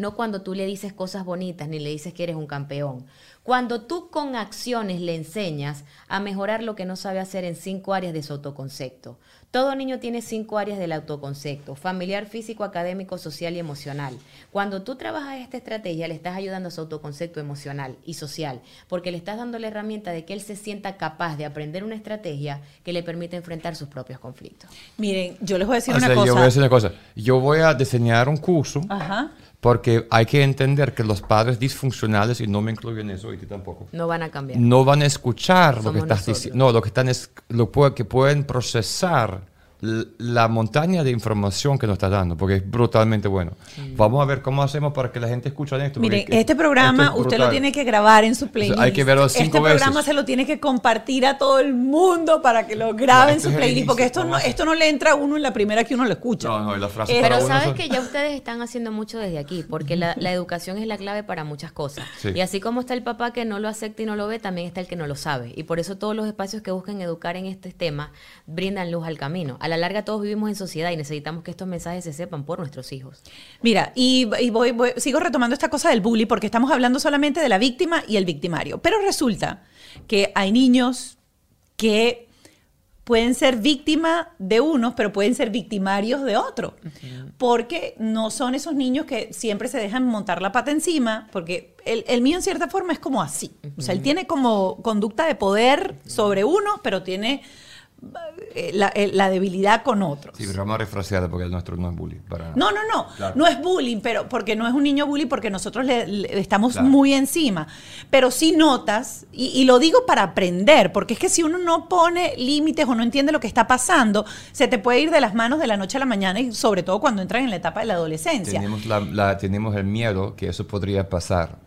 no cuando tú le dices cosas bonitas ni le dices que eres un campeón. Cuando tú con acciones le enseñas a mejorar lo que no sabe hacer en cinco áreas de su autoconcepto. Todo niño tiene cinco áreas del autoconcepto, familiar, físico, académico, social y emocional. Cuando tú trabajas esta estrategia, le estás ayudando a su autoconcepto emocional y social, porque le estás dando la herramienta de que él se sienta capaz de aprender una estrategia que le permite enfrentar sus propios conflictos. Miren, yo les voy a decir O una sea, cosa. Yo voy a decir una cosa. Yo voy a diseñar un curso Ajá. Porque hay que entender que los padres disfuncionales, y no me incluyo en eso, y tú tampoco, No van a cambiar. no van a escuchar lo Somos que estás diciendo. No, lo que están es lo que pueden procesar la montaña de información que nos estás dando, porque es brutalmente bueno. Vamos a ver cómo hacemos para que la gente escuche esto. Miren, este programa esto es usted lo tiene que grabar en su playlist. hay que verlo cinco Este programa veces. se lo tiene que compartir a todo el mundo para que lo grabe No, en este su playlist, inicio, porque esto no, esto no le entra a uno en la primera que uno lo escucha. No, no, y las frases Eh, para Pero uno sabes son- que ya ustedes están haciendo mucho desde aquí, porque la, la educación es la clave para muchas cosas. Sí. Y así como está el papá que no lo acepta y no lo ve, también está el que no lo sabe. Y por eso todos los espacios que buscan educar en este tema brindan luz al camino. A la larga todos vivimos en sociedad y necesitamos que estos mensajes se sepan por nuestros hijos. Mira, y, y voy, voy- sigo retomando esta cosa del bully porque estamos hablando solamente de la víctima y el victimario. Pero resulta que hay niños que pueden ser víctimas de unos, pero pueden ser victimarios de otros. Porque no son esos niños que siempre se dejan montar la pata encima, porque el, el mío en cierta forma es como así. O sea, él tiene como conducta de poder sobre uno, pero tiene la, eh, la debilidad con otros. Sí, pero vamos a porque el nuestro no es bullying. Para nada. No, no, no. Claro. No es bullying, pero porque no es un niño bullying, porque nosotros le, le estamos Claro. muy encima. Pero sí notas, y, y lo digo para aprender, porque es que si uno no pone límites o no entiende lo que está pasando, se te puede ir de las manos de la noche a la mañana y sobre todo cuando entran en la etapa de la adolescencia. Tenemos, la, la- tenemos el miedo que eso podría pasar.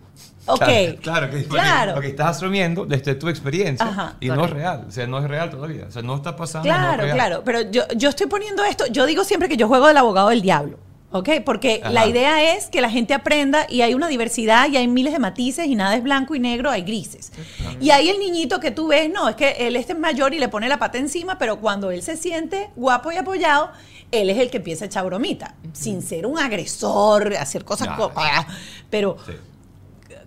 Ok. Claro, claro, que, Claro. lo que estás asumiendo desde tu experiencia Ajá, y no es real. O sea, no es real todavía. O sea, no está pasando. no es Claro, real. claro, pero yo, yo estoy poniendo esto, yo digo siempre que yo juego del abogado del diablo, ¿ok? Porque Ajá. la idea es que la gente aprenda y hay una diversidad y hay miles de matices y nada es blanco y negro, hay grises. Y ahí el niñito que tú ves, no, es que él este es mayor y le pone la pata encima, pero cuando él se siente guapo y apoyado, él es el que empieza a echar bromita, sin ser un agresor, hacer cosas, Ya. co- ah, pero Sí.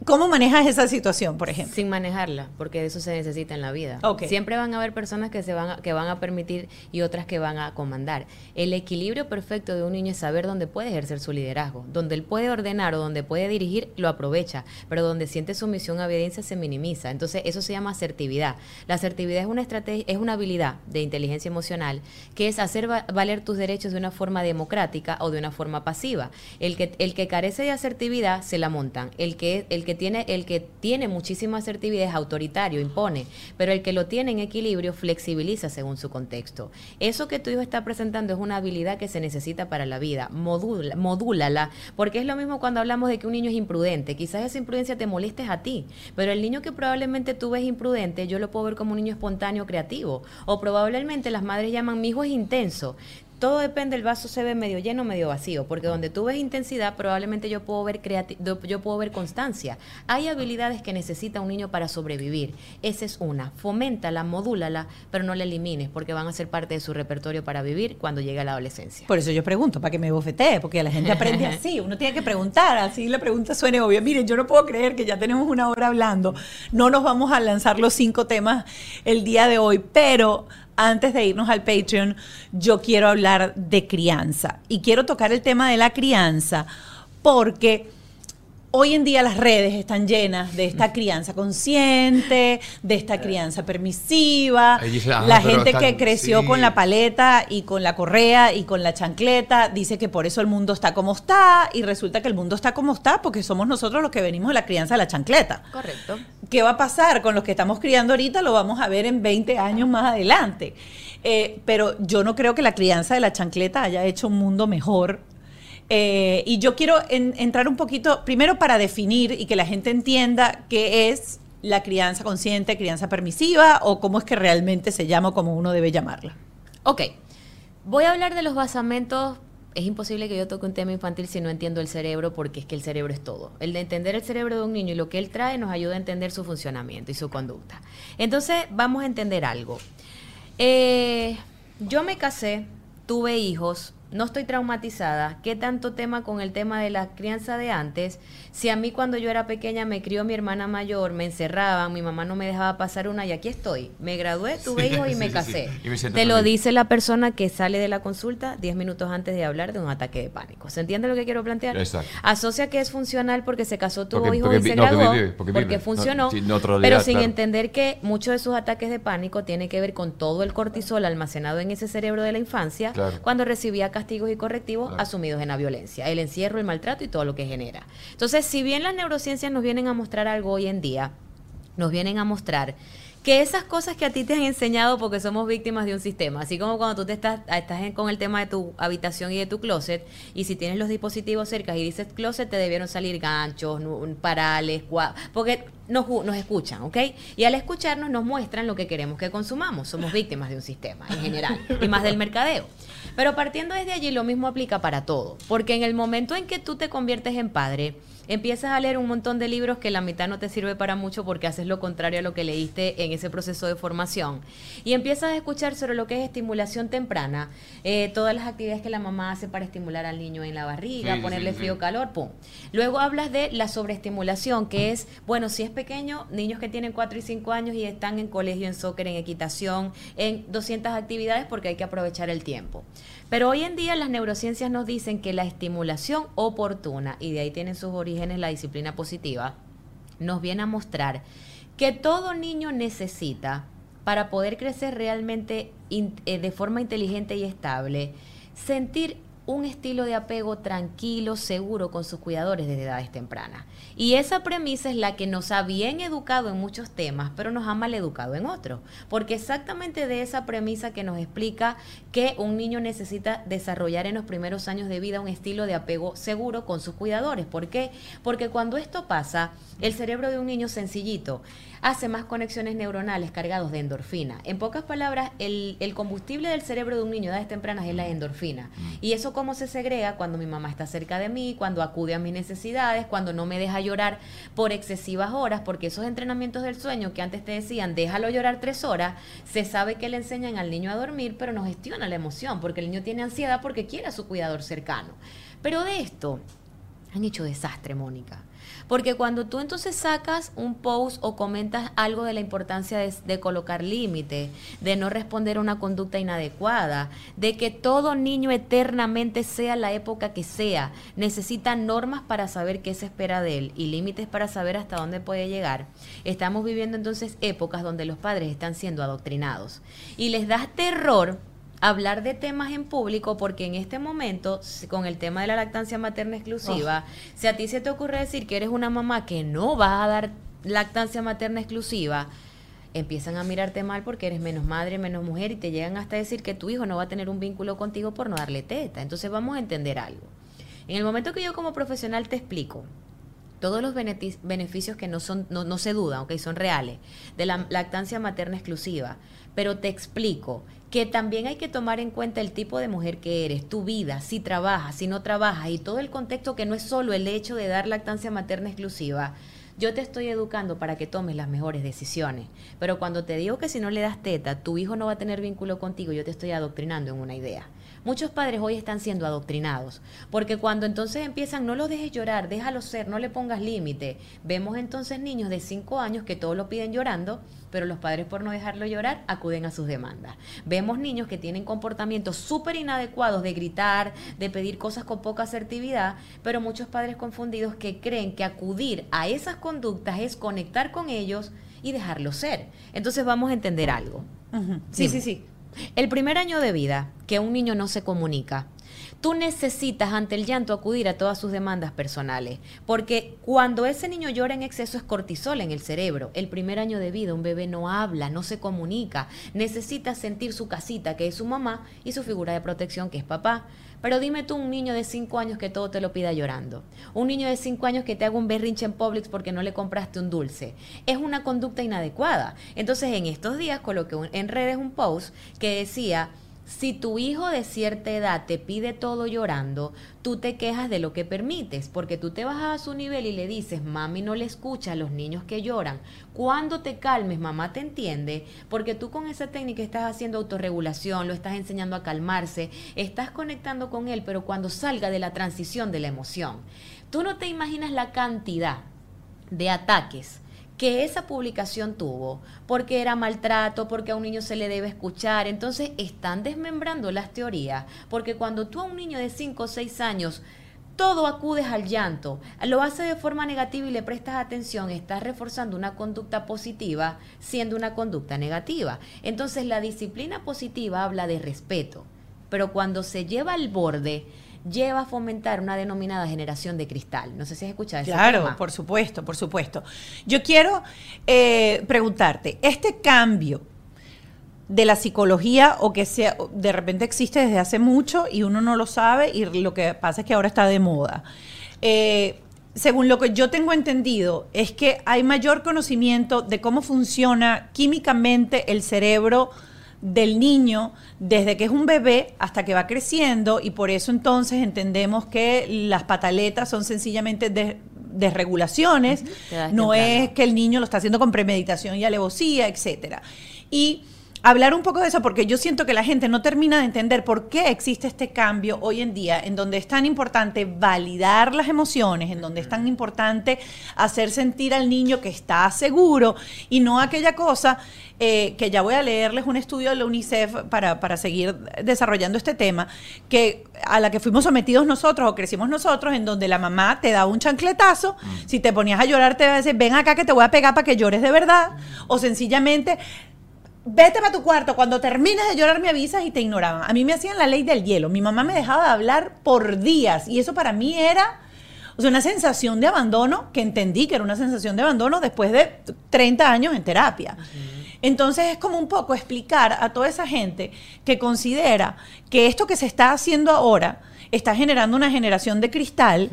¿Cómo manejas esa situación, por ejemplo? Sin manejarla, porque eso se necesita en la vida. Ok. Siempre van a haber personas que se van a, que van a permitir y otras que van a comandar. El equilibrio perfecto de un niño es saber dónde puede ejercer su liderazgo, donde él puede ordenar o donde puede dirigir, lo aprovecha, pero donde siente sumisión a obediencia se minimiza. Entonces, eso se llama asertividad. La asertividad es una estrategia, es una habilidad de inteligencia emocional que es hacer va- valer tus derechos de una forma democrática o de una forma pasiva. El que el que carece de asertividad se la montan. El que el que tiene el que tiene muchísima asertividad es autoritario, impone, pero el que lo tiene en equilibrio flexibiliza según su contexto. Eso que tu hijo está presentando es una habilidad que se necesita para la vida. Modúlala, porque es lo mismo cuando hablamos de que un niño es imprudente. Quizás esa imprudencia te molestes a ti, pero el niño que probablemente tú ves imprudente, yo lo puedo ver como un niño espontáneo, creativo, o probablemente las madres llaman mi hijo es intenso. Todo depende, el vaso se ve medio lleno medio vacío, porque donde tú ves intensidad, probablemente yo puedo ver creati- yo puedo ver constancia. Hay habilidades que necesita un niño para sobrevivir. Esa es una. Foméntala, modúlala, pero no la elimines, porque van a ser parte de su repertorio para vivir cuando llegue a la adolescencia. Por eso yo pregunto, para que me bofetee, porque la gente aprende así. Uno tiene que preguntar, así la pregunta suene obvia. Miren, yo no puedo creer que ya tenemos una hora hablando. No nos vamos a lanzar los cinco temas el día de hoy, pero antes de irnos al Patreon, yo quiero hablar de crianza. Y quiero tocar el tema de la crianza porque hoy en día las redes están llenas de esta crianza consciente, de esta crianza permisiva, dice, "Ah, la pero gente están- que creció sí. con la paleta y con la correa y con la chancleta, dice que por eso el mundo está como está y resulta que el mundo está como está porque somos nosotros los que venimos de la crianza de la chancleta. Correcto. ¿Qué va a pasar con los que estamos criando ahorita? Lo vamos a ver en 20 años más adelante. Eh, pero yo no creo que la crianza de la chancleta haya hecho un mundo mejor. Eh, y yo quiero en- entrar un poquito, primero para definir y que la gente entienda qué es la crianza consciente, crianza permisiva o cómo es que realmente se llama o como uno debe llamarla. Ok, voy a hablar de los basamentos. Es imposible que yo toque un tema infantil si no entiendo el cerebro, porque es que el cerebro es todo. El de entender el cerebro de un niño y lo que él trae nos ayuda a entender su funcionamiento y su conducta. Entonces, vamos a entender algo. Eh, yo me casé, tuve hijos, no estoy traumatizada. ¿Qué tanto tema con el tema de la crianza de antes? Si a mí cuando yo era pequeña me crió mi hermana mayor, me encerraban, mi mamá no me dejaba pasar una y aquí estoy. Me gradué, tuve hijos y sí, me casé. sí. Y me siento Te lo dice la persona que sale de la consulta 10 minutos antes de hablar de un ataque de pánico. ¿Se entiende lo que quiero plantear? Exacto. Asocia que es funcional porque se casó, tuvo hijos y se no, graduó, vive, porque vive. Funcionó, no, pero sin claro. entender que muchos de sus ataques de pánico tienen que ver con todo el cortisol almacenado en ese cerebro de la infancia Claro. cuando recibía castigos y correctivos Claro. asumidos en la violencia, el encierro, el maltrato y todo lo que genera. Entonces, si bien las neurociencias nos vienen a mostrar algo hoy en día, nos vienen a mostrar que esas cosas que a ti te han enseñado porque somos víctimas de un sistema, así como cuando tú te estás, estás en- con el tema de tu habitación y de tu closet, y si tienes los dispositivos cerca y dices closet, te debieron salir ganchos, parales, porque nos, nos escuchan, ¿ok? Y al escucharnos nos muestran lo que queremos que consumamos. Somos víctimas de un sistema en general, y más del mercadeo. Pero partiendo desde allí, lo mismo aplica para todo, porque en el momento en que tú te conviertes en padre, empiezas a leer un montón de libros que la mitad no te sirve para mucho porque haces lo contrario a lo que leíste en ese proceso de formación. Y empiezas a escuchar sobre lo que es estimulación temprana, eh, todas las actividades que la mamá hace para estimular al niño en la barriga, Sí, ponerle sí, frío sí. calor, pum. Luego hablas de la sobreestimulación, que es, bueno, si es pequeño, niños que tienen 4 y 5 años y están en colegio, en soccer, en equitación, en 200 actividades porque hay que aprovechar el tiempo. Pero hoy en día las neurociencias nos dicen que la estimulación oportuna, y de ahí tienen sus orígenes la disciplina positiva, nos viene a mostrar que todo niño necesita, para poder crecer realmente eh, de forma inteligente y estable, sentir un estilo de apego tranquilo, seguro con sus cuidadores desde edades tempranas. Y esa premisa es la que nos ha bien educado en muchos temas, pero nos ha mal educado en otros. Porque exactamente de esa premisa que nos explica que un niño necesita desarrollar en los primeros años de vida un estilo de apego seguro con sus cuidadores. ¿Por qué? Porque cuando esto pasa, el cerebro de un niño sencillito hace más conexiones neuronales cargados de endorfina. En pocas palabras, el, combustible del cerebro de un niño de edades tempranas es la endorfina. Mm. Y eso cómo se segrega cuando mi mamá está cerca de mí, cuando acude a mis necesidades, cuando no me deja llorar por excesivas horas, porque esos entrenamientos del sueño que antes te decían, déjalo llorar tres horas, se sabe que le enseñan al niño a dormir, pero no gestiona la emoción, porque el niño tiene ansiedad porque quiere a su cuidador cercano. Pero de esto han hecho desastre, Mónica. Porque cuando tú entonces sacas un post o comentas algo de la importancia de, colocar límite, de no responder a una conducta inadecuada, de que todo niño eternamente sea la época que sea, necesita normas para saber qué se espera de él y límites para saber hasta dónde puede llegar, estamos viviendo entonces épocas donde los padres están siendo adoctrinados. Y les das terror hablar de temas en público porque en este momento, con el tema de la lactancia materna exclusiva, si a ti se te ocurre decir que eres una mamá que no va a dar lactancia materna exclusiva, empiezan a mirarte mal porque eres menos madre, menos mujer y te llegan hasta decir que tu hijo no va a tener un vínculo contigo por no darle teta. Entonces vamos a entender algo. En el momento que yo como profesional te explico todos los beneficios que no, son, no, no se dudan, okay, son reales, de la lactancia materna exclusiva, pero te explico que también hay que tomar en cuenta el tipo de mujer que eres, tu vida, si trabajas, si no trabajas y todo el contexto que no es solo el hecho de dar lactancia materna exclusiva. Yo te estoy educando para que tomes las mejores decisiones, pero cuando te digo que si no le das teta, tu hijo no va a tener vínculo contigo, yo te estoy adoctrinando en una idea. Muchos padres hoy están siendo adoctrinados, porque cuando entonces empiezan, no lo dejes llorar, déjalo ser, no le pongas límite. Vemos entonces niños de 5 años que todo lo piden llorando, pero los padres por no dejarlo llorar acuden a sus demandas. Vemos niños que tienen comportamientos súper inadecuados de gritar, de pedir cosas con poca asertividad, pero muchos padres confundidos que creen que acudir a esas conductas es conectar con ellos y dejarlos ser. Entonces vamos a entender algo. Sí, sí, sí. El primer año de vida que un niño no se comunica, tú necesitas ante el llanto acudir a todas sus demandas personales, porque cuando ese niño llora en exceso es cortisol en el cerebro. El primer año de vida un bebé no habla, no se comunica, necesita sentir su casita, que es su mamá, y su figura de protección, que es papá. Pero dime tú un niño de 5 años que todo te lo pida llorando. Un niño de 5 años que te haga un berrinche en Publix porque no le compraste un dulce. Es una conducta inadecuada. Entonces en estos días coloqué en redes un post que decía si tu hijo de cierta edad te pide todo llorando, tú te quejas de lo que permites, porque tú te bajas a su nivel y le dices, mami no le escucha a los niños que lloran. Cuando te calmes, mamá te entiende, porque tú con esa técnica estás haciendo autorregulación, lo estás enseñando a calmarse, estás conectando con él, pero cuando salga de la transición de la emoción. Tú no te imaginas la cantidad de ataques que esa publicación tuvo, porque era maltrato, porque a un niño se le debe escuchar. Entonces están desmembrando las teorías, porque cuando tú a un niño de 5 o 6 años todo acudes al llanto, lo hace de forma negativa y le prestas atención, estás reforzando una conducta positiva siendo una conducta negativa. Entonces la disciplina positiva habla de respeto, pero cuando se lleva al borde, lleva a fomentar una denominada generación de cristal. No sé si has escuchado eso. Claro, por supuesto, por supuesto. Yo quiero eh, preguntarte, este cambio de la psicología o que sea, de repente existe desde hace mucho y uno no lo sabe y lo que pasa es que ahora está de moda. Eh, según lo que yo tengo entendido, es que hay mayor conocimiento de cómo funciona químicamente el cerebro del niño desde que es un bebé hasta que va creciendo y por eso entonces entendemos que las pataletas son sencillamente desregulaciones, no es que el niño lo está haciendo con premeditación y alevosía, etcétera. Y hablar un poco de eso, porque yo siento que la gente no termina de entender por qué existe este cambio hoy en día, en donde es tan importante validar las emociones, en donde es tan importante hacer sentir al niño que está seguro y no aquella cosa eh, que ya voy a leerles un estudio de la UNICEF para, para seguir desarrollando este tema, que a la que fuimos sometidos nosotros o crecimos nosotros, en donde la mamá te da un chancletazo, mm. si te ponías a llorar te va a decir, ven acá que te voy a pegar para que llores de verdad, o sencillamente vete para tu cuarto, cuando termines de llorar me avisas y te ignoraban. A mí me hacían la ley del hielo. Mi mamá me dejaba de hablar por días y eso para mí era una sensación de abandono que entendí que era una sensación de abandono después de 30 años en terapia. Entonces es como un poco explicar a toda esa gente que considera que esto que se está haciendo ahora está generando una generación de cristal,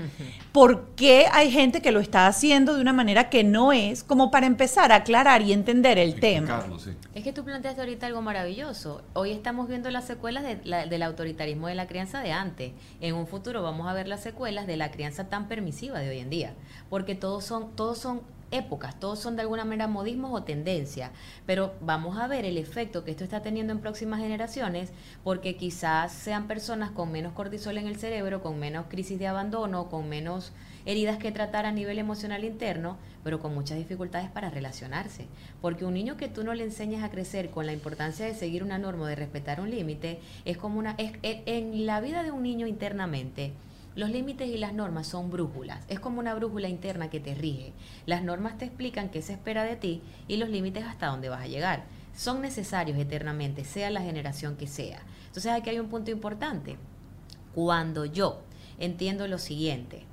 ¿por qué hay gente que lo está haciendo de una manera que no es como para empezar a aclarar y entender el tema? Es que tú planteaste ahorita algo maravilloso. Hoy estamos viendo las secuelas del autoritarismo de la crianza de antes. En un futuro vamos a ver las secuelas de la crianza tan permisiva de hoy en día, porque todos son todos son épocas, todos son de alguna manera modismos o tendencias, pero vamos a ver el efecto que esto está teniendo en próximas generaciones, porque quizás sean personas con menos cortisol en el cerebro, con menos crisis de abandono, con menos heridas que tratar a nivel emocional interno, pero con muchas dificultades para relacionarse. Porque un niño que tú no le enseñas a crecer con la importancia de seguir una norma, de respetar un límite, es como una... Es, en la vida de un niño internamente, los límites y las normas son brújulas. Es como una brújula interna que te rige. Las normas te explican qué se espera de ti y los límites hasta dónde vas a llegar. Son necesarios eternamente, sea la generación que sea. Entonces aquí hay un punto importante. Cuando yo entiendo lo siguiente,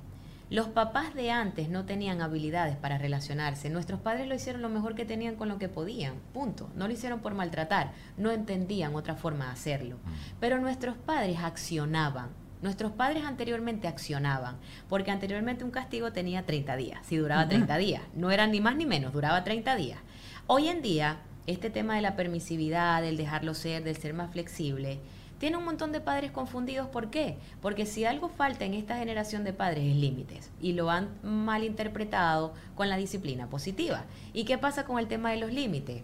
los papás de antes no tenían habilidades para relacionarse. Nuestros padres lo hicieron lo mejor que tenían con lo que podían. Punto. No lo hicieron por maltratar. No entendían otra forma de hacerlo. Mm. Pero nuestros padres accionaban. Nuestros padres anteriormente accionaban, porque anteriormente un castigo tenía 30 días, si duraba 30 días, no era ni más ni menos, duraba 30 días. Hoy en día, este tema de la permisividad, del dejarlo ser, del ser más flexible, tiene un montón de padres confundidos. ¿Por qué? Porque si algo falta en esta generación de padres es límites y lo han malinterpretado con la disciplina positiva. ¿Y qué pasa con el tema de los límites?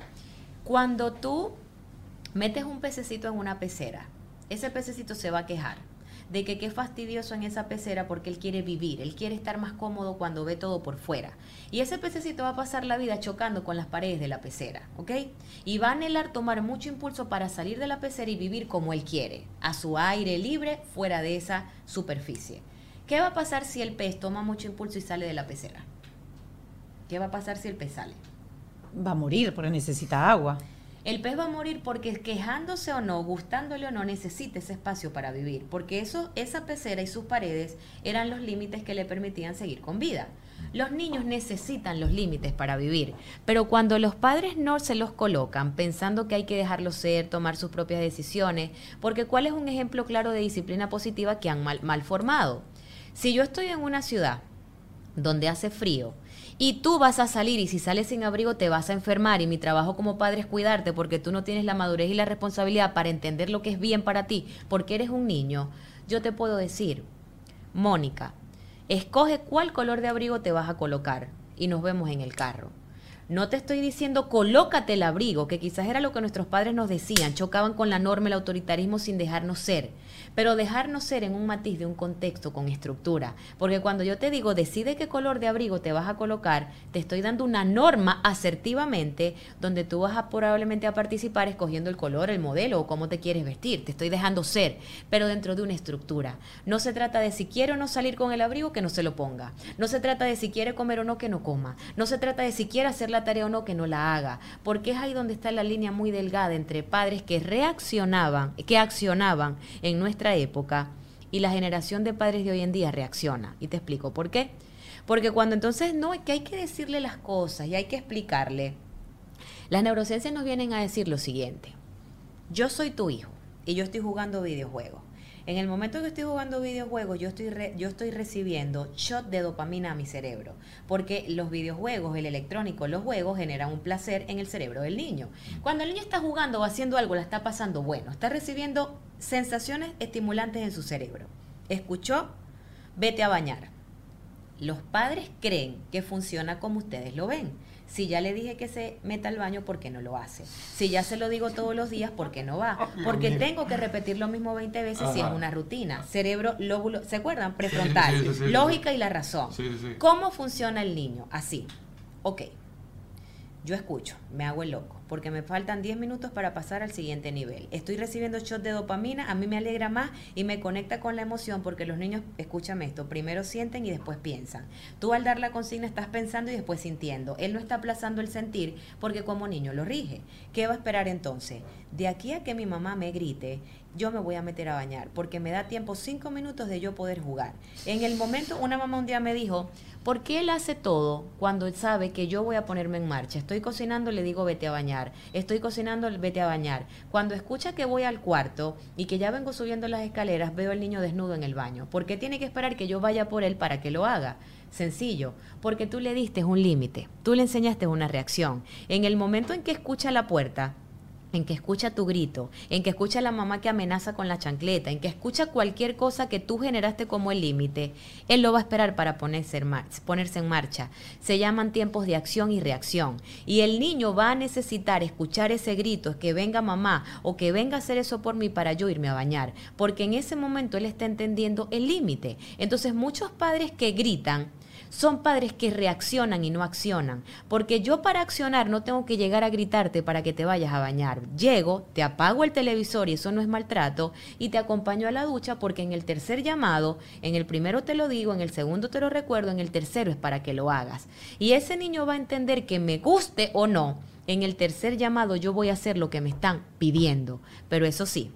Cuando tú metes un pececito en una pecera, ese pececito se va a quejar de que qué fastidioso en esa pecera porque él quiere vivir, él quiere estar más cómodo cuando ve todo por fuera. Y ese pececito va a pasar la vida chocando con las paredes de la pecera, ¿ok? Y va a anhelar tomar mucho impulso para salir de la pecera y vivir como él quiere, a su aire libre, fuera de esa superficie. ¿Qué va a pasar si el pez toma mucho impulso y sale de la pecera? ¿Qué va a pasar si el pez sale? Va a morir porque necesita agua. El pez va a morir porque quejándose o no, gustándole o no, necesita ese espacio para vivir, porque eso, esa pecera y sus paredes eran los límites que le permitían seguir con vida. Los niños necesitan los límites para vivir, pero cuando los padres no se los colocan pensando que hay que dejarlos ser, tomar sus propias decisiones, porque ¿cuál es un ejemplo claro de disciplina positiva que han mal, mal formado? Si yo estoy en una ciudad donde hace frío, y tú vas a salir y si sales sin abrigo te vas a enfermar y mi trabajo como padre es cuidarte porque tú no tienes la madurez y la responsabilidad para entender lo que es bien para ti porque eres un niño, yo te puedo decir, Mónica, escoge cuál color de abrigo te vas a colocar y nos vemos en el carro. No te estoy diciendo colócate el abrigo, que quizás era lo que nuestros padres nos decían, chocaban con la norma, el autoritarismo sin dejarnos ser pero dejarnos ser en un matiz de un contexto con estructura. Porque cuando yo te digo, decide qué color de abrigo te vas a colocar, te estoy dando una norma asertivamente donde tú vas probablemente a participar escogiendo el color, el modelo o cómo te quieres vestir. Te estoy dejando ser, pero dentro de una estructura. No se trata de si quiere o no salir con el abrigo, que no se lo ponga. No se trata de si quiere comer o no, que no coma. No se trata de si quiere hacer la tarea o no, que no la haga. Porque es ahí donde está la línea muy delgada entre padres que reaccionaban, que accionaban en nuestra época y la generación de padres de hoy en día reacciona. Y te explico por qué. Porque cuando entonces no, que hay que decirle las cosas y hay que explicarle. Las neurociencias nos vienen a decir lo siguiente. Yo soy tu hijo y yo estoy jugando videojuegos. En el momento que estoy jugando videojuegos, yo estoy, yo estoy recibiendo shot de dopamina a mi cerebro, porque los videojuegos, el electrónico, los juegos generan un placer en el cerebro del niño. Cuando el niño está jugando o haciendo algo, la está pasando bueno, está recibiendo sensaciones estimulantes en su cerebro. Escuchó, vete a bañar. Los padres creen que funciona como ustedes lo ven si ya le dije que se meta al baño, ¿por qué no lo hace? Si ya se lo digo todos los días, ¿por qué no va? Porque tengo que repetir lo mismo 20 veces si es una rutina. Cerebro, lóbulo, ¿se acuerdan? Prefrontal, lógica y la razón. ¿Cómo funciona el niño? Así. Ok. Yo escucho, me hago el loco, porque me faltan 10 minutos para pasar al siguiente nivel. Estoy recibiendo shot de dopamina, a mí me alegra más y me conecta con la emoción porque los niños, escúchame esto, primero sienten y después piensan. Tú al dar la consigna estás pensando y después sintiendo. Él no está aplazando el sentir porque como niño lo rige. ¿Qué va a esperar entonces? De aquí a que mi mamá me grite, yo me voy a meter a bañar porque me da tiempo cinco minutos de yo poder jugar. En el momento, una mamá un día me dijo, ¿por qué él hace todo cuando él sabe que yo voy a ponerme en marcha? Estoy cocinando, le digo vete a bañar. Estoy cocinando, vete a bañar. Cuando escucha que voy al cuarto y que ya vengo subiendo las escaleras, veo al niño desnudo en el baño. ¿Por qué tiene que esperar que yo vaya por él para que lo haga? Sencillo, porque tú le diste un límite, tú le enseñaste una reacción. En el momento en que escucha la puerta, en que escucha tu grito, en que escucha a la mamá que amenaza con la chancleta, en que escucha cualquier cosa que tú generaste como el límite, él lo va a esperar para ponerse en, marcha. Se llaman tiempos de acción y reacción. Y el niño va a necesitar escuchar ese grito, que venga mamá o que venga a hacer eso por mí para yo irme a bañar, porque en ese momento él está entendiendo el límite. Entonces muchos padres que gritan, son padres que reaccionan y no accionan. Porque yo para accionar no tengo que llegar a gritarte para que te vayas a bañar. Llego, te apago el televisor y eso no es maltrato y te acompaño a la ducha porque en el tercer llamado, en el primero te lo digo, en el segundo te lo recuerdo, en el tercero es para que lo hagas. Y ese niño va a entender que me guste o no. En el tercer llamado yo voy a hacer lo que me están pidiendo. Pero eso sí,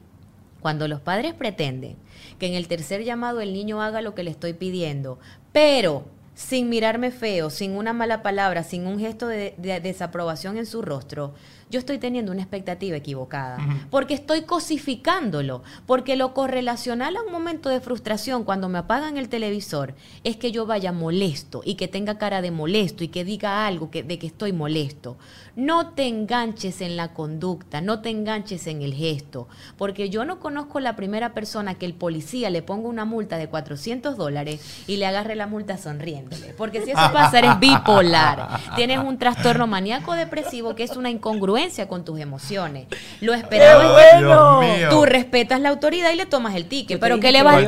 cuando los padres pretenden que en el tercer llamado el niño haga lo que le estoy pidiendo, pero sin mirarme feo, sin una mala palabra, sin un gesto de, desaprobación en su rostro, yo estoy teniendo una expectativa equivocada, porque estoy cosificándolo, porque lo correlacional a un momento de frustración cuando me apagan el televisor es que yo vaya molesto y que tenga cara de molesto y que diga algo que, de que estoy molesto. No te enganches en la conducta, no te enganches en el gesto, porque yo no conozco la primera persona que el policía le ponga una multa de 400 dólares y le agarre la multa sonriéndole, porque si eso pasa eres bipolar, tienes un trastorno maníaco depresivo que es una incongruencia con tus emociones. Lo esperado es que tú respetas la autoridad y le tomas el ticket, pero ¿qué le vas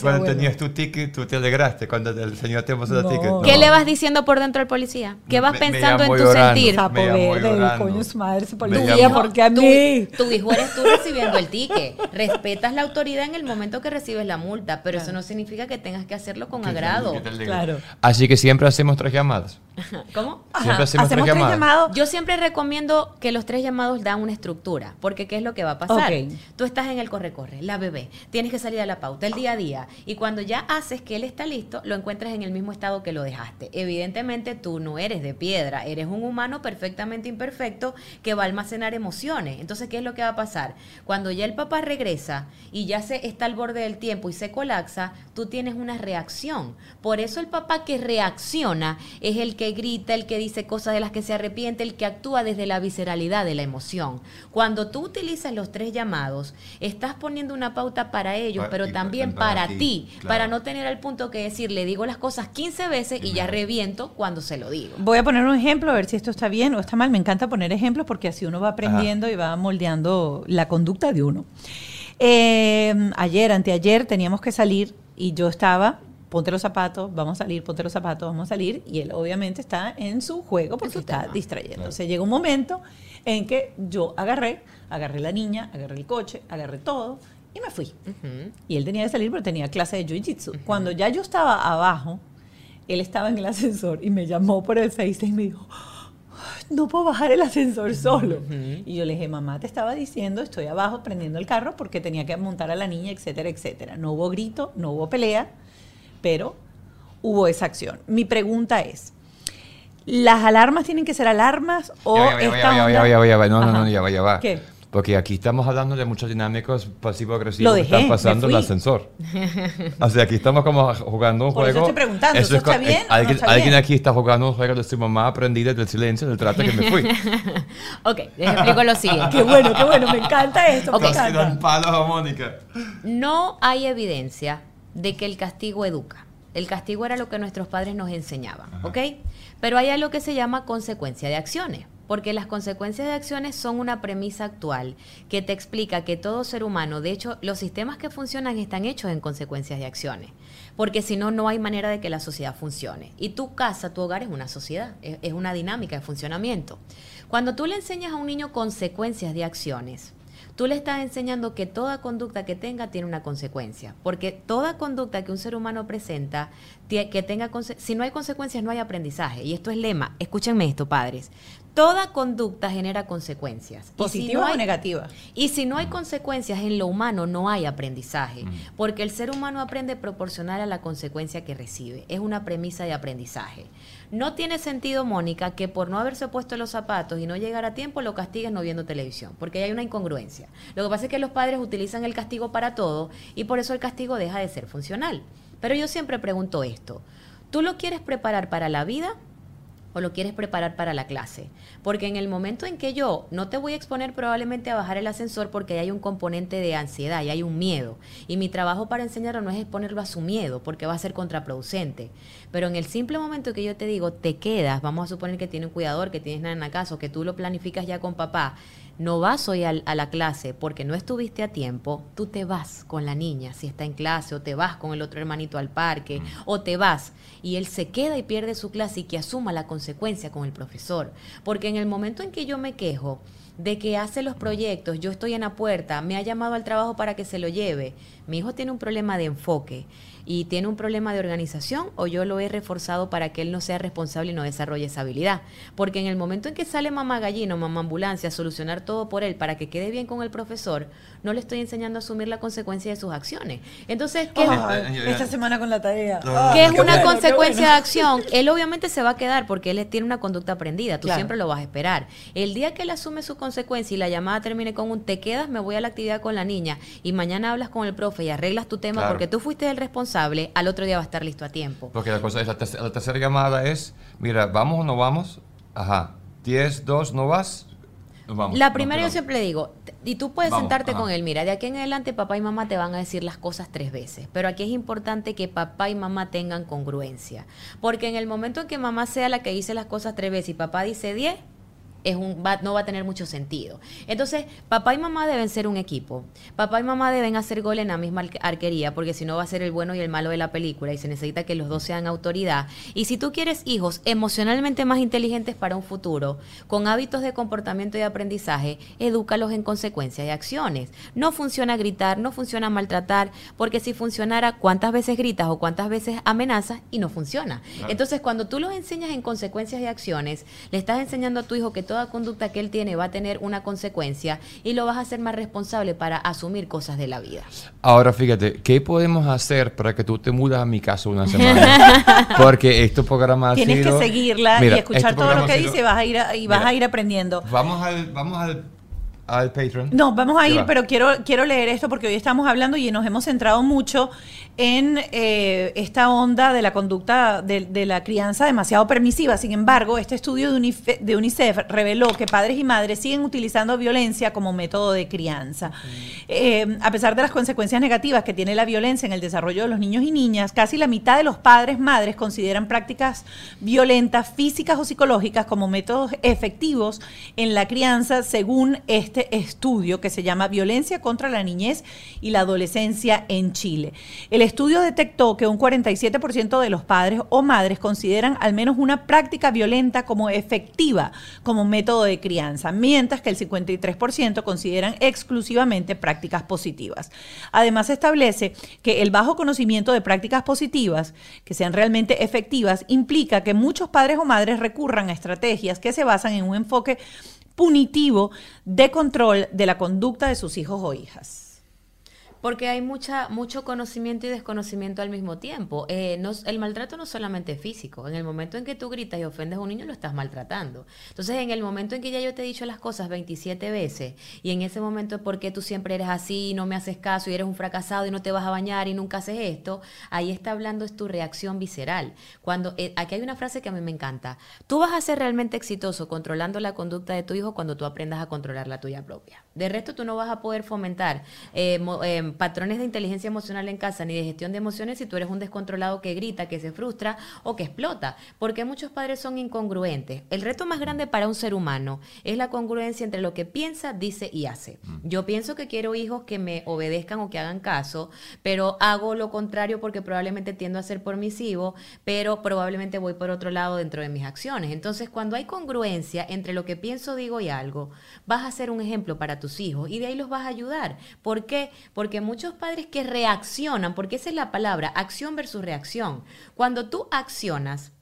Cuando tenías tu ticket, tú te alegraste cuando el señor te puso el ticket. ¿Qué le vas diciendo por dentro al policía? ¿Qué vas pensando en tu sentir? coño su madre se policía, porque a mí. Tu, hijo eres tú recibiendo el ticket. Respetas la autoridad en el momento que recibes la multa, pero eso no significa que tengas que hacerlo con agrado. Claro. Así que siempre hacemos tres llamadas. ¿Cómo? Siempre hacemos, tres, llamadas. Yo siempre recomiendo que los tres llamados dan una estructura, porque ¿qué es lo que va a pasar? Tú estás en el corre-corre, la bebé, tienes que salir a la pauta, el día a día, y cuando ya haces que él está listo, lo encuentras en el mismo estado que lo dejaste. Evidentemente tú no eres de piedra, eres un humano perfectamente imperfecto que va a almacenar emociones. Entonces, ¿qué es lo que va a pasar? Cuando ya el papá regresa y ya se está al borde del tiempo y se colapsa, tú tienes una reacción. Por eso el papá que reacciona es el que grita, el que dice cosas de las que se arrepiente, el que actúa desde la de la emoción. Cuando tú utilizas los tres llamados, estás poniendo una pauta para ellos, pero también para, ti, para no tener al punto que decir, le digo las cosas 15 veces y ya reviento cuando se lo digo. Voy a poner un ejemplo a ver si esto está bien o está mal. Me encanta poner ejemplos porque así uno va aprendiendo y va moldeando la conducta de uno. Eh, ayer, anteayer, teníamos que salir y yo estaba ponte los zapatos, vamos a salir, ponte los zapatos, vamos a salir. Y él obviamente está en su juego porque está distrayendo. Se llegó un momento en que yo agarré, agarré la niña, agarré el coche, agarré todo y me fui. Y él tenía que salir pero tenía clase de jiu-jitsu. Cuando ya yo estaba abajo, él estaba en el ascensor y me llamó por el FaceTime y me dijo, no puedo bajar el ascensor solo. Y yo le dije, mamá, te estaba diciendo, estoy abajo prendiendo el carro porque tenía que montar a la niña, etcétera, etcétera. No hubo grito, no hubo pelea, pero hubo esa acción. Mi pregunta es, ¿las alarmas tienen que ser alarmas o ya, ya, ya, ya, ya, ya, no, no, no, ya va, ya va. ¿Qué? Porque aquí estamos hablando de muchos dinámicos pasivo-agresivos que están pasando en el ascensor. o sea, aquí estamos como jugando un Por juego. Eso estoy preguntando, ¿eso, está bien? Alguien, alguien aquí está jugando un juego de su mamá aprendida del silencio, del trato que me fui. ok, les explico lo siguiente. qué bueno, qué bueno, me encanta esto. Okay. Me encanta. palo, Mónica. No hay evidencia de que el castigo educa. El castigo era lo que nuestros padres nos enseñaban, ¿ok? Pero hay algo que se llama consecuencia de acciones. porque las consecuencias de acciones son una premisa actual que te explica que todo ser humano, de hecho, los sistemas que funcionan están hechos en consecuencias de acciones, porque si no, no hay manera de que la sociedad funcione. Y tu casa, tu hogar es una sociedad, es, es una dinámica de funcionamiento. Cuando tú le enseñas a un niño consecuencias de acciones, tú le estás enseñando que toda conducta que tenga tiene una consecuencia, porque toda conducta que un ser humano presenta, que tenga conse- si no hay consecuencias no hay aprendizaje, y esto es lema, escúchenme esto, padres. Toda conducta genera consecuencias. Y si ¿Positiva no o hay- negativa? y si no hay consecuencias en lo humano, no hay aprendizaje, porque el ser humano aprende proporcional a la consecuencia que recibe. Es una premisa de aprendizaje. No tiene sentido, Mónica, que por no haberse puesto los zapatos y no llegar a tiempo lo castiguen no viendo televisión, porque hay una incongruencia. Lo que pasa es que los padres utilizan el castigo para todo y por eso el castigo deja de ser funcional. Pero yo siempre pregunto esto, ¿tú lo quieres preparar para la vida o lo quieres preparar para la clase. Porque en el momento en que yo no te voy a exponer probablemente a bajar el ascensor porque hay un componente de ansiedad y hay un miedo. Y mi trabajo para enseñarlo no es exponerlo a su miedo porque va a ser contraproducente. Pero en el simple momento que yo te digo, te quedas, vamos a suponer que tiene un cuidador, que tienes nada en la que tú lo planificas ya con papá, no vas hoy al- a, la clase porque no estuviste a tiempo, tú te vas con la niña si está en clase o te vas con el otro hermanito al parque o te vas y él se queda y pierde su clase y que asuma la consecuencia con el profesor. Porque en el momento en que yo me quejo de que hace los proyectos, yo estoy en la puerta, me ha llamado al trabajo para que se lo lleve, mi hijo tiene un problema de enfoque y tiene un problema de organización o yo lo he reforzado para que él no sea responsable y no desarrolle esa habilidad. Porque en el momento en que sale mamá gallina o mamá ambulancia a solucionar todo por él para que quede bien con el profesor, no le estoy enseñando a asumir la consecuencia de sus acciones. Entonces, ¿qué, Ay, esta semana con la tarea. Ah, ¿qué es qué una bueno, consecuencia bueno. de acción? Él obviamente se va a quedar porque él tiene una conducta aprendida, tú Claro. siempre lo vas a esperar. El día que él asume su consecuencia y la llamada termine con un te quedas, me voy a la actividad con la niña y mañana hablas con el profe y arreglas tu tema Claro. porque tú fuiste el responsable, al otro día va a estar listo a tiempo. Porque la cosa es, la, terc- la tercera llamada es, mira, ¿vamos o no vamos? Ajá. 10, 2, ¿no vas? Vamos. La primera yo perdón. siempre digo, y tú puedes Vamos, sentarte ajá. con él, mira, de aquí en adelante papá y mamá te van a decir las cosas tres veces, pero aquí es importante que papá y mamá tengan congruencia, porque en el momento en que mamá sea la que dice las cosas tres veces y papá dice diez, es un, va- no va a tener mucho sentido. Entonces, papá y mamá deben ser un equipo. Papá y mamá deben hacer gol en la misma arque- arquería, porque si no va a ser el bueno y el malo de la película y se necesita que los dos sean autoridad. Y si tú quieres hijos emocionalmente más inteligentes para un futuro, con hábitos de comportamiento y aprendizaje, edúcalos en consecuencias y acciones. No funciona gritar, no funciona maltratar, porque si funcionara, ¿cuántas veces gritas o cuántas veces amenazas? Y no funciona. Claro. Entonces, cuando tú los enseñas en consecuencias y acciones, le estás enseñando a tu hijo que toda conducta que él tiene va a tener una consecuencia y lo vas a hacer más responsable para asumir cosas de la vida. Ahora fíjate, ¿qué podemos hacer para que tú te mudas a mi casa una semana? Porque este programa ha Tienes que seguirla Mira, y escuchar este todo lo que sido- dice y vas a ir, a- y vas Mira, a ir aprendiendo. Vamos al, vamos al, al Patreon. No, vamos a ir, va. pero quiero, quiero leer esto porque hoy estamos hablando y nos hemos centrado mucho en eh, esta onda de la conducta de, de la crianza demasiado permisiva. Sin embargo, este estudio de, Unife- de UNICEF reveló que padres y madres siguen utilizando violencia como método de crianza. Eh, a pesar de las consecuencias negativas que tiene la violencia en el desarrollo de los niños y niñas, casi la mitad de los padres madres consideran prácticas violentas físicas o psicológicas como métodos efectivos en la crianza según este estudio que se llama Violencia contra la niñez y la adolescencia en Chile. El estudio detectó que un 47% de los padres o madres consideran al menos una práctica violenta como efectiva como método de crianza, mientras que el 53% consideran exclusivamente prácticas positivas. Además, establece que el bajo conocimiento de prácticas positivas, que sean realmente efectivas, implica que muchos padres o madres recurran a estrategias que se basan en un enfoque punitivo de control de la conducta de sus hijos o hijas. Porque hay mucha, mucho conocimiento y desconocimiento al mismo tiempo. Eh, no- el maltrato no es solamente físico. En el momento en que tú gritas y ofendes a un niño, lo estás maltratando. Entonces, en el momento en que ya yo te he dicho las cosas 27 veces, y en ese momento, ¿por qué tú siempre eres así no me haces caso y eres un fracasado y no te vas a bañar y nunca haces esto? Ahí está hablando es tu reacción visceral. Cuando eh, Aquí hay una frase que a mí me encanta. Tú vas a ser realmente exitoso controlando la conducta de tu hijo cuando tú aprendas a controlar la tuya propia. De resto, tú no vas a poder fomentar eh, mo- eh, patrones de inteligencia emocional en casa ni de gestión de emociones si tú eres un descontrolado que grita, que se frustra o que explota. Porque muchos padres son incongruentes. El reto más grande para un ser humano es la congruencia entre lo que piensa, dice y hace. Yo pienso que quiero hijos que me obedezcan o que hagan caso, pero hago lo contrario porque probablemente tiendo a ser permisivo, pero probablemente voy por otro lado dentro de mis acciones. Entonces, cuando hay congruencia entre lo que pienso, digo y algo, vas a ser un ejemplo para tus hijos y de ahí los vas a ayudar. ¿Por qué? Porque muchos padres que reaccionan, porque esa es la palabra, acción versus reacción. Cuando tú accionas,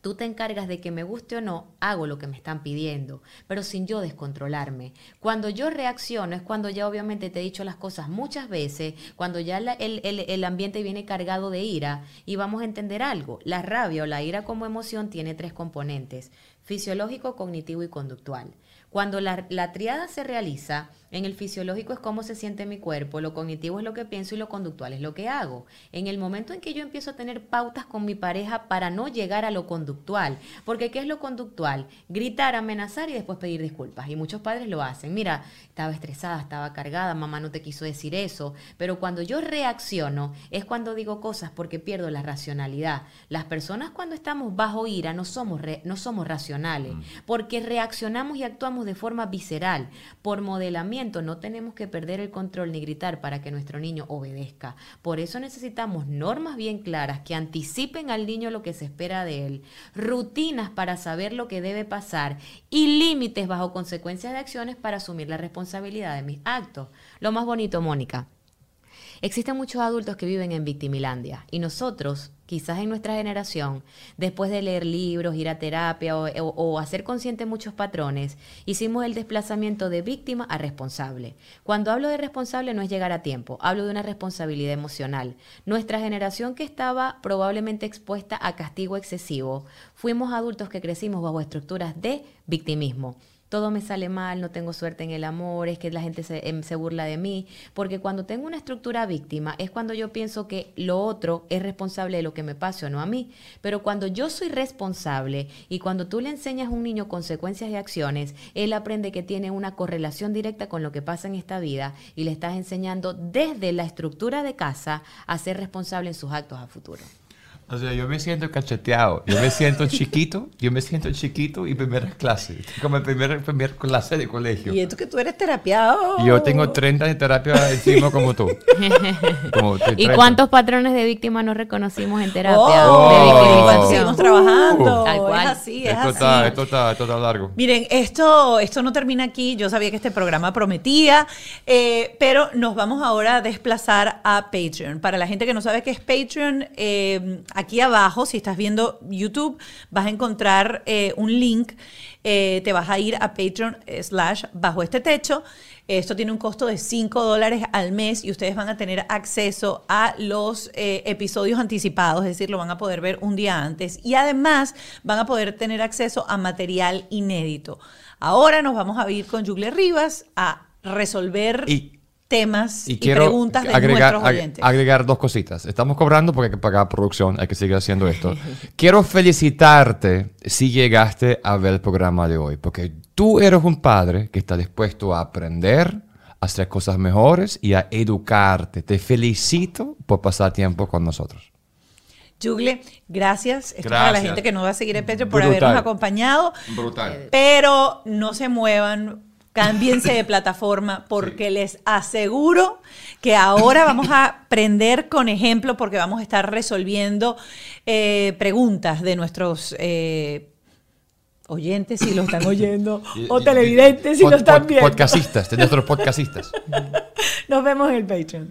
Tú te encargas de que me guste o no, hago lo que me están pidiendo, pero sin yo descontrolarme. Cuando yo reacciono es cuando ya obviamente te he dicho las cosas muchas veces, cuando ya el, el, el, ambiente viene cargado de ira y vamos a entender algo. La rabia o la ira como emoción tiene tres componentes, fisiológico, cognitivo y conductual. Cuando la, la, triada se realiza, en el fisiológico es cómo se siente mi cuerpo, lo cognitivo es lo que pienso y lo conductual es lo que hago. En el momento en que yo empiezo a tener pautas con mi pareja para no llegar a lo conductual, porque ¿qué es lo conductual? Gritar, amenazar y después pedir disculpas. Y muchos padres lo hacen. Mira, estaba estresada, estaba cargada, mamá no te quiso decir eso. Pero cuando yo reacciono es cuando digo cosas porque pierdo la racionalidad. Las personas cuando estamos bajo ira no somos, no somos racionales, mm. porque reaccionamos y actuamos de forma visceral. Por modelamiento no tenemos que perder el control ni gritar para que nuestro niño obedezca. Por eso necesitamos normas bien claras que anticipen al niño lo que se espera de él, rutinas para saber lo que debe pasar y límites bajo consecuencias de acciones para asumir la responsabilidad de mis actos. Lo más bonito, Mónica. Existen muchos adultos que viven en victimilandia y nosotros quizás en nuestra generación, después de leer libros, ir a terapia o, hacer consciente muchos patrones, hicimos el desplazamiento de víctima a responsable. Cuando hablo de responsable no es llegar a tiempo, hablo de una responsabilidad emocional. Nuestra generación que estaba probablemente expuesta a castigo excesivo, fuimos adultos que crecimos bajo estructuras de victimismo todo me sale mal, no tengo suerte en el amor, es que la gente em, se, burla de mí, porque cuando tengo una estructura víctima es cuando yo pienso que lo otro es responsable de lo que me pase o no a mí, pero cuando yo soy responsable y cuando tú le enseñas a un niño consecuencias de acciones, él aprende que tiene una correlación directa con lo que pasa en esta vida y le estás enseñando desde la estructura de casa a ser responsable en sus actos a futuro. O sea, yo me siento cacheteado, yo me siento chiquito, yo me siento chiquito y primera clase, como el primer, primer clase de colegio. Y esto que tú eres terapiado. Yo tengo 30 de terapia encima como tú. ¿Y cuántos patrones de víctima nos reconocimos en terapia? Oh, seguimos trabajando. Tal cual. Es así, es esto así. Está, esto, está, esto está largo. Miren, esto, esto no termina aquí. Yo sabía que este programa prometía, eh, pero nos vamos ahora a desplazar a Patreon. Para la gente que no sabe qué es Patreon, eh, aquí abajo, si estás viendo YouTube, vas a encontrar eh, un link. Eh, te vas a ir a Patreon slash bajo este techo. Esto tiene un costo de 5 dólares al mes y ustedes van a tener acceso a los eh, episodios anticipados, es decir, lo van a poder ver un día antes y además van a poder tener acceso a material inédito. Ahora nos vamos a ir con Jugle Rivas a resolver temas y, preguntas de agregar, nuestros oyentes. agregar dos cositas. Estamos cobrando porque hay que pagar producción, hay que seguir haciendo esto. quiero felicitarte si llegaste a ver el programa de hoy, porque tú eres un padre que está dispuesto a aprender, a hacer cosas mejores y a educarte. Te felicito por pasar tiempo con nosotros. Jugle, gracias. Esto para la gente que nos va a seguir en Petro por habernos acompañado. Brutal. Pero no se muevan Cámbiense de plataforma porque les aseguro que ahora vamos a aprender con ejemplo porque vamos a estar resolviendo eh, preguntas de nuestros eh, oyentes si lo están oyendo o televidentes si lo están viendo. Podcastistas, de nuestros podcastistas. Nos vemos en el Patreon.